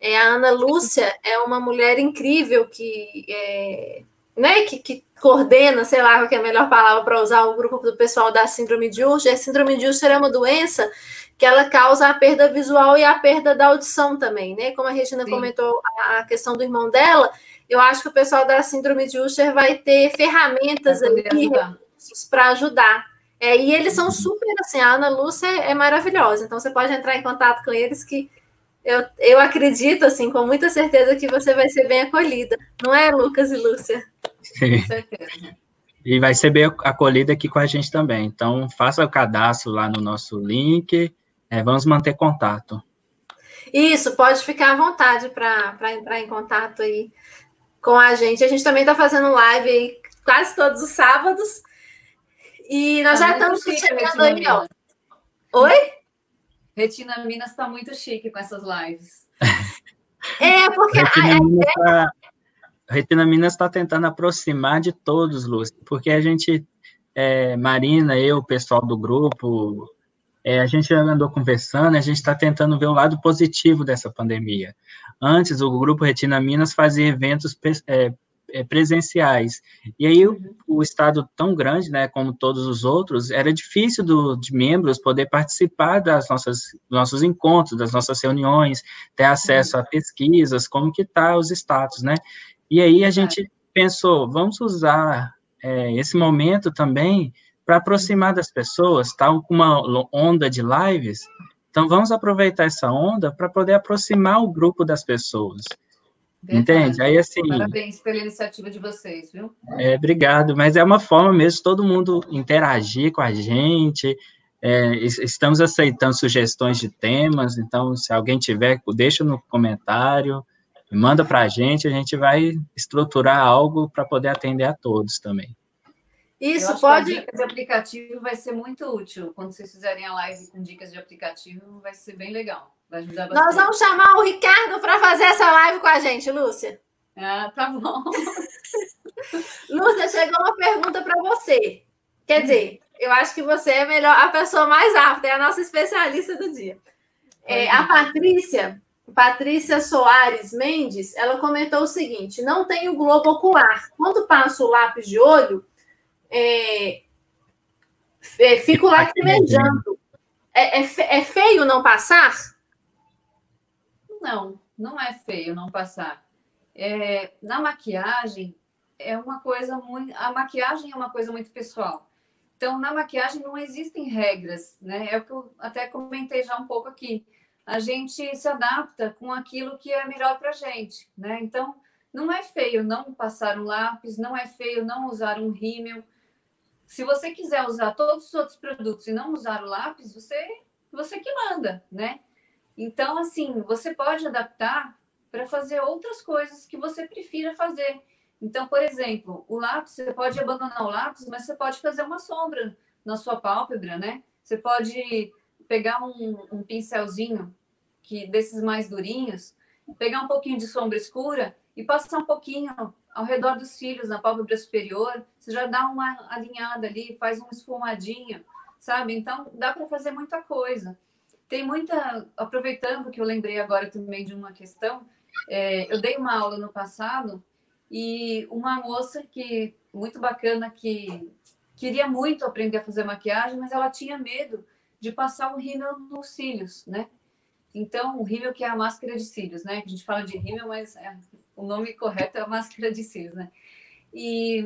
É, a Ana Lúcia é uma mulher incrível que, é, né, que, que, coordena, sei lá qual é a melhor palavra para usar, o grupo do pessoal da Síndrome de Usher. A Síndrome de Usher é uma doença que ela causa a perda visual e a perda da audição também, né? Como a Regina Sim. comentou a questão do irmão dela, eu acho que o pessoal da Síndrome de Usher vai ter ferramentas ali para ajudar. É, e eles são super assim, a Ana Lúcia é, é, maravilhosa, então você pode entrar em contato com eles que eu, eu acredito, assim, com muita certeza que você vai ser bem acolhida. Não é, Lucas e Lúcia? Com certeza. E vai ser bem acolhida aqui com a gente também. Então, faça o cadastro lá no nosso link é, vamos manter contato. Isso, pode ficar à vontade para entrar em contato aí com a gente. A gente também está fazendo live aí quase todos os sábados. E nós tá já estamos chegando aí, ó. Oi? Retina Minas está muito chique com essas lives. É, porque Retina a, Minas tá, Retina Minas está tentando aproximar de todos, Lúcia, porque a gente, é, Marina, eu, o pessoal do grupo, é, a gente andou conversando, a gente está tentando ver o lado positivo dessa pandemia. Antes, o Grupo Retina Minas fazia eventos é, é, presenciais. E aí, o, o, estado tão grande, né, como todos os outros, era difícil do, de membros poder participar das nossas nossos encontros, das nossas reuniões, ter acesso a pesquisas, como que tá os status, né? E aí a gente pensou, vamos usar é, esse momento também para aproximar das pessoas, está com uma onda de lives, então vamos aproveitar essa onda para poder aproximar o grupo das pessoas. Verdade. Entende? Aí assim. Parabéns pela iniciativa de vocês, viu? É, obrigado, mas é uma forma mesmo todo mundo interagir com a gente. É, estamos aceitando sugestões de temas, então se alguém tiver, deixa no comentário, manda para a gente, a gente vai estruturar algo para poder atender a todos também. Isso pode. dicas de aplicativo vai ser muito útil. Quando vocês fizerem a live com dicas de aplicativo, vai ser bem legal. Vai ajudar bastante. Nós vamos chamar o Ricardo para fazer essa live com a gente, Lúcia. Ah, tá bom. Lúcia, chegou uma pergunta para você. Quer dizer, eu acho que você é melhor, a pessoa mais apta, é a nossa especialista do dia. É, a Patrícia, Patrícia Soares Mendes, ela comentou o seguinte: não tenho globo ocular. Quando passo o lápis de olho, é, é, fico lacrimejando. É, é, é feio não passar? Não, não é feio não passar. É, na maquiagem é uma coisa muito. A maquiagem é uma coisa muito pessoal. Então, na maquiagem não existem regras, né? É o que eu até comentei já um pouco aqui. A gente se adapta com aquilo que é melhor para gente, né? Então, não é feio não passar um lápis, não é feio não usar um rímel. Se você quiser usar todos os outros produtos e não usar o lápis, você, você que manda, né? Então, assim, você pode adaptar para fazer outras coisas que você prefira fazer. Então, por exemplo, o lápis, você pode abandonar o lápis, mas você pode fazer uma sombra na sua pálpebra, né? Você pode pegar um, um pincelzinho que desses mais durinhos, pegar um pouquinho de sombra escura e passar um pouquinho ao redor dos cílios, na pálpebra superior, você já dá uma alinhada ali, faz um esfumadinho, sabe? Então, dá para fazer muita coisa. Tem muita. Aproveitando que eu lembrei agora também de uma questão, é, eu dei uma aula no passado e uma moça que muito bacana que queria muito aprender a fazer maquiagem, mas ela tinha medo de passar um rímel nos cílios, né? Então, o rímel que é a máscara de cílios, né? A gente fala de rímel, mas é, o nome correto é máscara de cílios, né? E,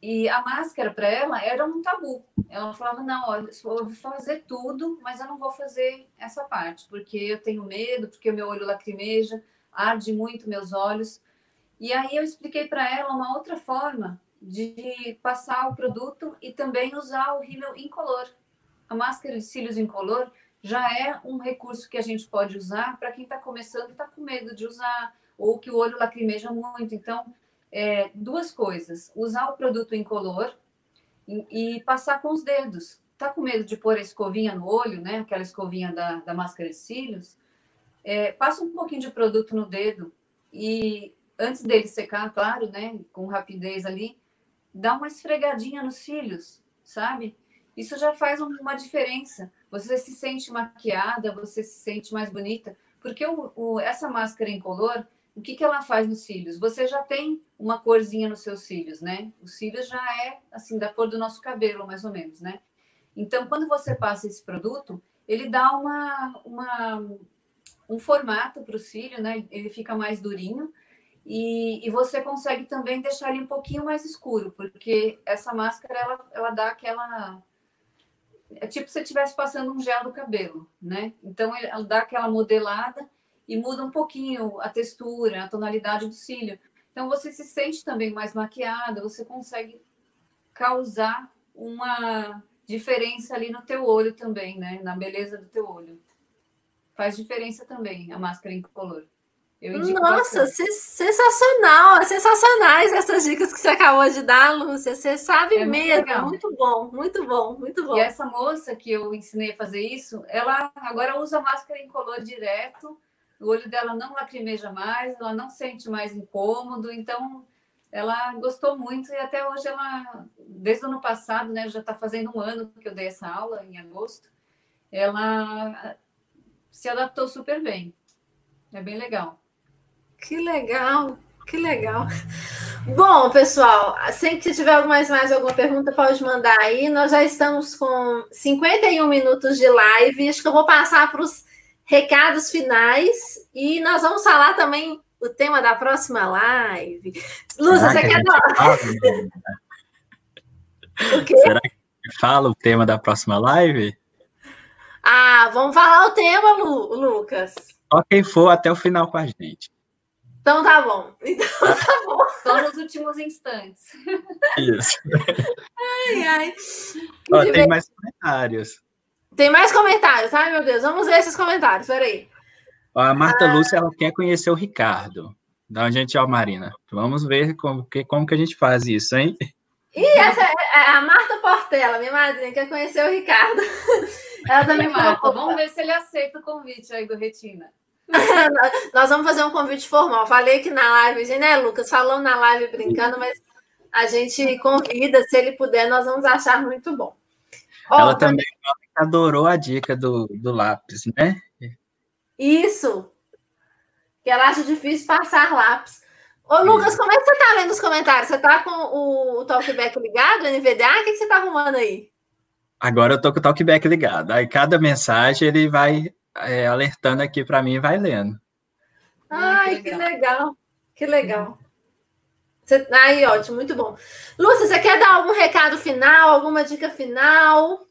e a máscara para ela era um tabu. Ela falava: não, olha, eu vou fazer tudo, mas eu não vou fazer essa parte, porque eu tenho medo, porque o meu olho lacrimeja, arde muito meus olhos. E aí eu expliquei para ela uma outra forma de passar o produto e também usar o rímel incolor. A máscara de cílios incolor já é um recurso que a gente pode usar para quem está começando e está com medo de usar, ou que o olho lacrimeja muito. Então, é, duas coisas: usar o produto incolor e, e passar com os dedos. Tá com medo de pôr a escovinha no olho, né? Aquela escovinha da, da máscara de cílios. É, passa um pouquinho de produto no dedo e antes dele secar, claro, né? Com rapidez ali, dá uma esfregadinha nos cílios, sabe? Isso já faz uma diferença. Você se sente maquiada, você se sente mais bonita, porque o, o, essa máscara incolor, o que, que ela faz nos cílios? Você já tem uma corzinha nos seus cílios, né? O cílios já é assim da cor do nosso cabelo, mais ou menos, né? Então, quando você passa esse produto, ele dá uma, uma um formato para o cílio, né? Ele fica mais durinho e, e, você consegue também deixar ele um pouquinho mais escuro, porque essa máscara ela, ela dá aquela é tipo se você estivesse passando um gel no cabelo, né? Então ela dá aquela modelada e muda um pouquinho a textura, a tonalidade do cílio. Então você se sente também mais maquiada, você consegue causar uma diferença ali no teu olho também, né? Na beleza do teu olho. Faz diferença também a máscara incolor. Nossa, sensacional! Sensacionais essas dicas que você acabou de dar, Lúcia. Você sabe é mesmo. Muito, muito bom, muito bom, muito bom. E essa moça que eu ensinei a fazer isso, ela agora usa máscara incolor direto. O olho dela não lacrimeja mais, ela não sente mais incômodo. Então, ela gostou muito e até hoje ela, desde o ano passado, né, já está fazendo um ano que eu dei essa aula em agosto, ela se adaptou super bem. É bem legal. Que legal, que legal. Bom, pessoal, sempre que tiver mais, mais alguma pergunta, pode mandar aí. Nós já estamos com 51 minutos de live. Acho que eu vou passar para os recados finais e nós vamos falar também o tema da próxima live. Lúcia, você quer dar? o quê? Será que fala o tema da próxima live? Ah, vamos falar o tema, Lu, Lucas. Só quem for até o final com a gente. Então tá bom. Então tá bom. Só nos últimos instantes. Isso. Ai, ai. Ó, tem mais comentários. Tem mais comentários. Ai, meu Deus. Vamos ver esses comentários. Peraí. A Marta ah. Lúcia ela quer conhecer o Ricardo. Da onde a gente é, Marina? Vamos ver como que, como que a gente faz isso, hein? E essa é, é a Marta Portela, minha madrinha, quer conhecer o Ricardo. Ela também Marta, vamos ver se ele aceita o convite aí do Retina. Nós vamos fazer um convite formal. Falei que na live, né, Lucas? Falou na live brincando, mas a gente convida, se ele puder, nós vamos achar muito bom. Ela também adorou a dica do, do lápis, né? Isso. Que ela acha difícil passar lápis. Ô, Lucas, como é que você tá lendo os comentários? Você tá com o, o talkback ligado, o NVDA? O que, que você tá arrumando aí? Agora eu tô com o talkback ligado. Aí cada mensagem ele vai é, alertando aqui para mim e vai lendo. Ai, que legal. Que legal. Você... Aí, ótimo, muito bom. Lúcia, você quer dar algum recado final, alguma dica final?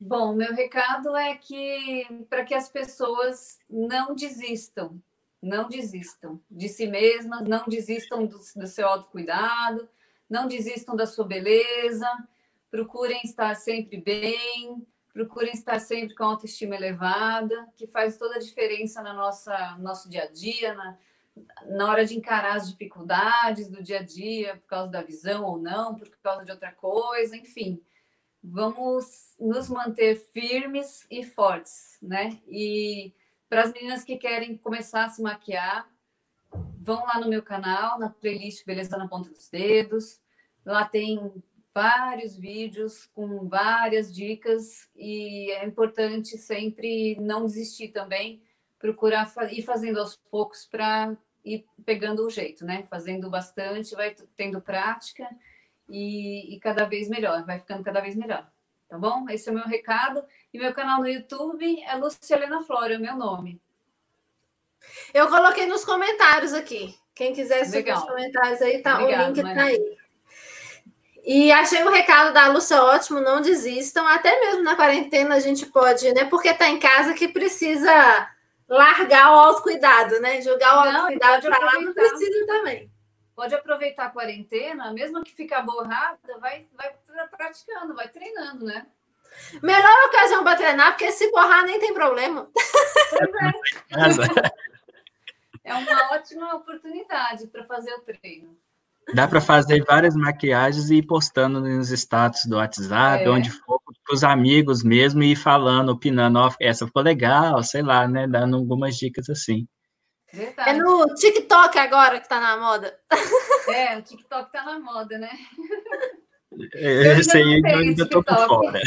Bom, meu recado é que para que as pessoas não desistam, não desistam de si mesmas, não desistam do, do seu autocuidado, não desistam da sua beleza, procurem estar sempre bem, procurem estar sempre com autoestima elevada, que faz toda a diferença na nossa nosso dia a dia, na, na hora de encarar as dificuldades do dia a dia, por causa da visão ou não, por causa de outra coisa, enfim. Vamos nos manter firmes e fortes, né? E para as meninas que querem começar a se maquiar, vão lá no meu canal, na playlist Beleza na Ponta dos Dedos. Lá tem vários vídeos com várias dicas e é importante sempre não desistir também, procurar ir fazendo aos poucos para ir pegando o jeito, né? Fazendo bastante, vai tendo prática e, e cada vez melhor, vai ficando cada vez melhor. Tá bom? Esse é o meu recado. E meu canal no YouTube é Luciana Flora, é o meu nome. Eu coloquei nos comentários aqui. Quem quiser subir os comentários aí, tá, Obrigado, o link está aí. E achei o recado da Lúcia ótimo, não desistam, até mesmo na quarentena a gente pode, né? Porque tá em casa que precisa largar o autocuidado, né? Jogar o autocuidado para lá não precisa também. pode aproveitar a quarentena, mesmo que ficar borrada, vai, vai praticando, vai treinando, né? Melhor ocasião para treinar, porque se borrar nem tem problema. É. é uma ótima oportunidade para fazer o treino. Dá para fazer várias maquiagens e ir postando nos status do WhatsApp, é. onde for, para os amigos mesmo, e ir falando, opinando, ó, oh, essa ficou legal, sei lá, né? Dando algumas dicas assim. Verdade. É no TikTok agora que tá na moda. É, o TikTok tá na moda, né? Esse aí eu ainda tô por fora.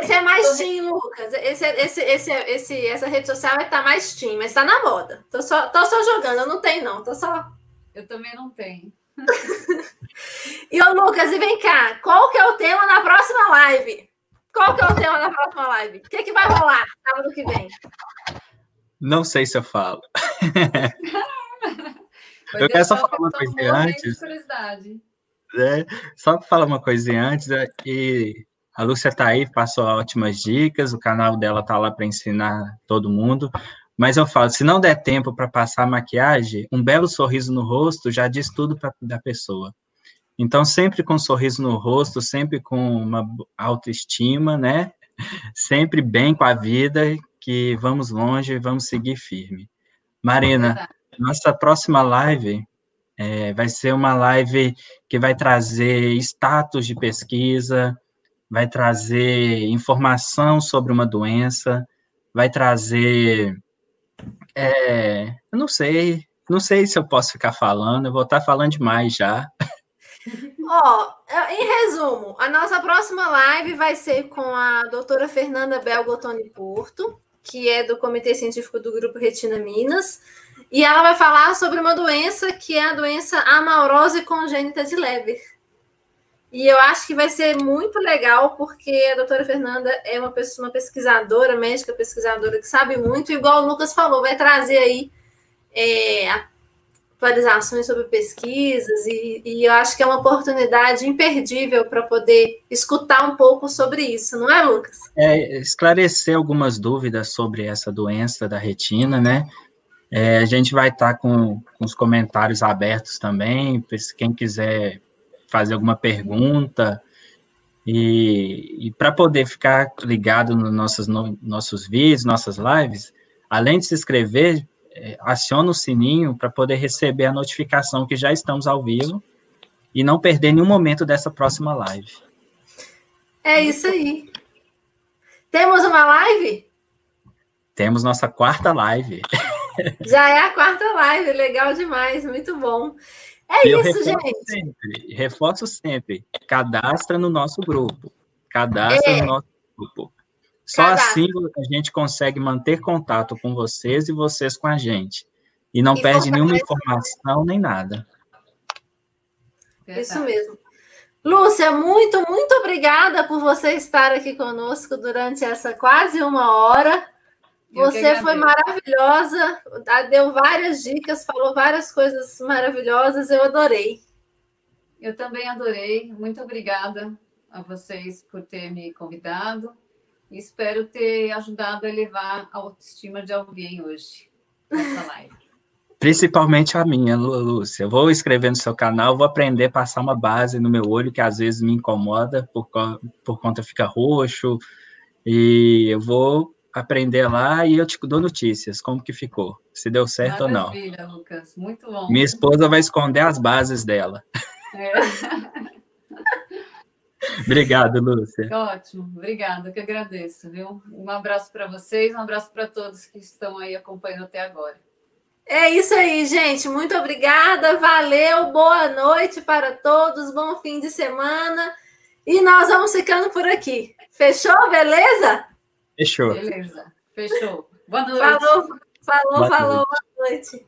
Esse é mais team, Lucas. Esse, esse, esse, esse, essa rede social vai estar tá mais team, mas tá na moda. Tô só, tô só jogando, eu não tenho, não. Tô só. Eu também não tenho. E ô, Lucas, e vem cá, qual que é o tema na próxima live? Qual que é o tema na próxima live? O que, que vai rolar sábado que vem? Não sei se eu falo. eu quero só falar uma coisa antes. É, só para falar uma coisa antes, é que a Lúcia está aí, passou ótimas dicas, o canal dela está lá para ensinar todo mundo. Mas eu falo, se não der tempo para passar a maquiagem, um belo sorriso no rosto já diz tudo pra, da pessoa. Então, sempre com um sorriso no rosto, sempre com uma autoestima, né? Sempre bem com a vida, que vamos longe, vamos seguir firme. Marina, nossa próxima live é, vai ser uma live que vai trazer status de pesquisa, vai trazer informação sobre uma doença, vai trazer é, eu não sei, não sei se eu posso ficar falando, eu vou estar falando demais já. Ó, oh, em resumo, a nossa próxima live vai ser com a doutora Fernanda Belgotoni Porto, que é do Comitê Científico do Grupo Retina Minas, e ela vai falar sobre uma doença que é a doença amaurose congênita de Leber. E eu acho que vai ser muito legal, porque a doutora Fernanda é uma, pessoa, uma pesquisadora, médica pesquisadora, que sabe muito, igual o Lucas falou, vai trazer aí é, atualizações sobre pesquisas, e, e, eu acho que é uma oportunidade imperdível para poder escutar um pouco sobre isso, não é, Lucas? É, esclarecer algumas dúvidas sobre essa doença da retina, né? É, a gente vai estar tá com, com os comentários abertos também, quem quiser fazer alguma pergunta. E, e para poder ficar ligado nos nossos, no, nossos vídeos, nossas lives, além de se inscrever, é, aciona o sininho para poder receber a notificação que já estamos ao vivo e não perder nenhum momento dessa próxima live. É isso aí. Temos uma live? Temos nossa quarta live. Já é a quarta live, legal demais, muito bom. É eu isso, gente. Sempre, reforço sempre. Cadastra no nosso grupo. Cadastra é. no nosso grupo. Só Cadastra. assim a gente consegue manter contato com vocês e vocês com a gente. E não e perde nenhuma informação nem nada. Isso mesmo. Lúcia, muito, muito obrigada por você estar aqui conosco durante essa quase uma hora. Você foi maravilhosa, deu várias dicas, falou várias coisas maravilhosas, eu adorei. Eu também adorei, muito obrigada a vocês por ter me convidado. Espero ter ajudado a elevar a autoestima de alguém hoje nessa live. Principalmente a minha, Lúcia. Eu vou escrever no seu canal, vou aprender a passar uma base no meu olho que às vezes me incomoda por, por conta fica roxo. E eu vou aprender lá e eu te dou notícias, como que ficou, se deu certo Maravilha, ou não. Lucas, muito bom. Minha esposa vai esconder as bases dela. É. Obrigado, Lúcia. Ótimo, obrigada, que agradeço, viu? Um abraço para vocês, um abraço para todos que estão aí acompanhando até agora. É isso aí, gente. Muito obrigada, valeu, boa noite para todos, bom fim de semana. E nós vamos ficando por aqui. Fechou, beleza? Fechou. Beleza, fechou. Boa noite. Falou, falou, boa falou. Noite. Boa noite.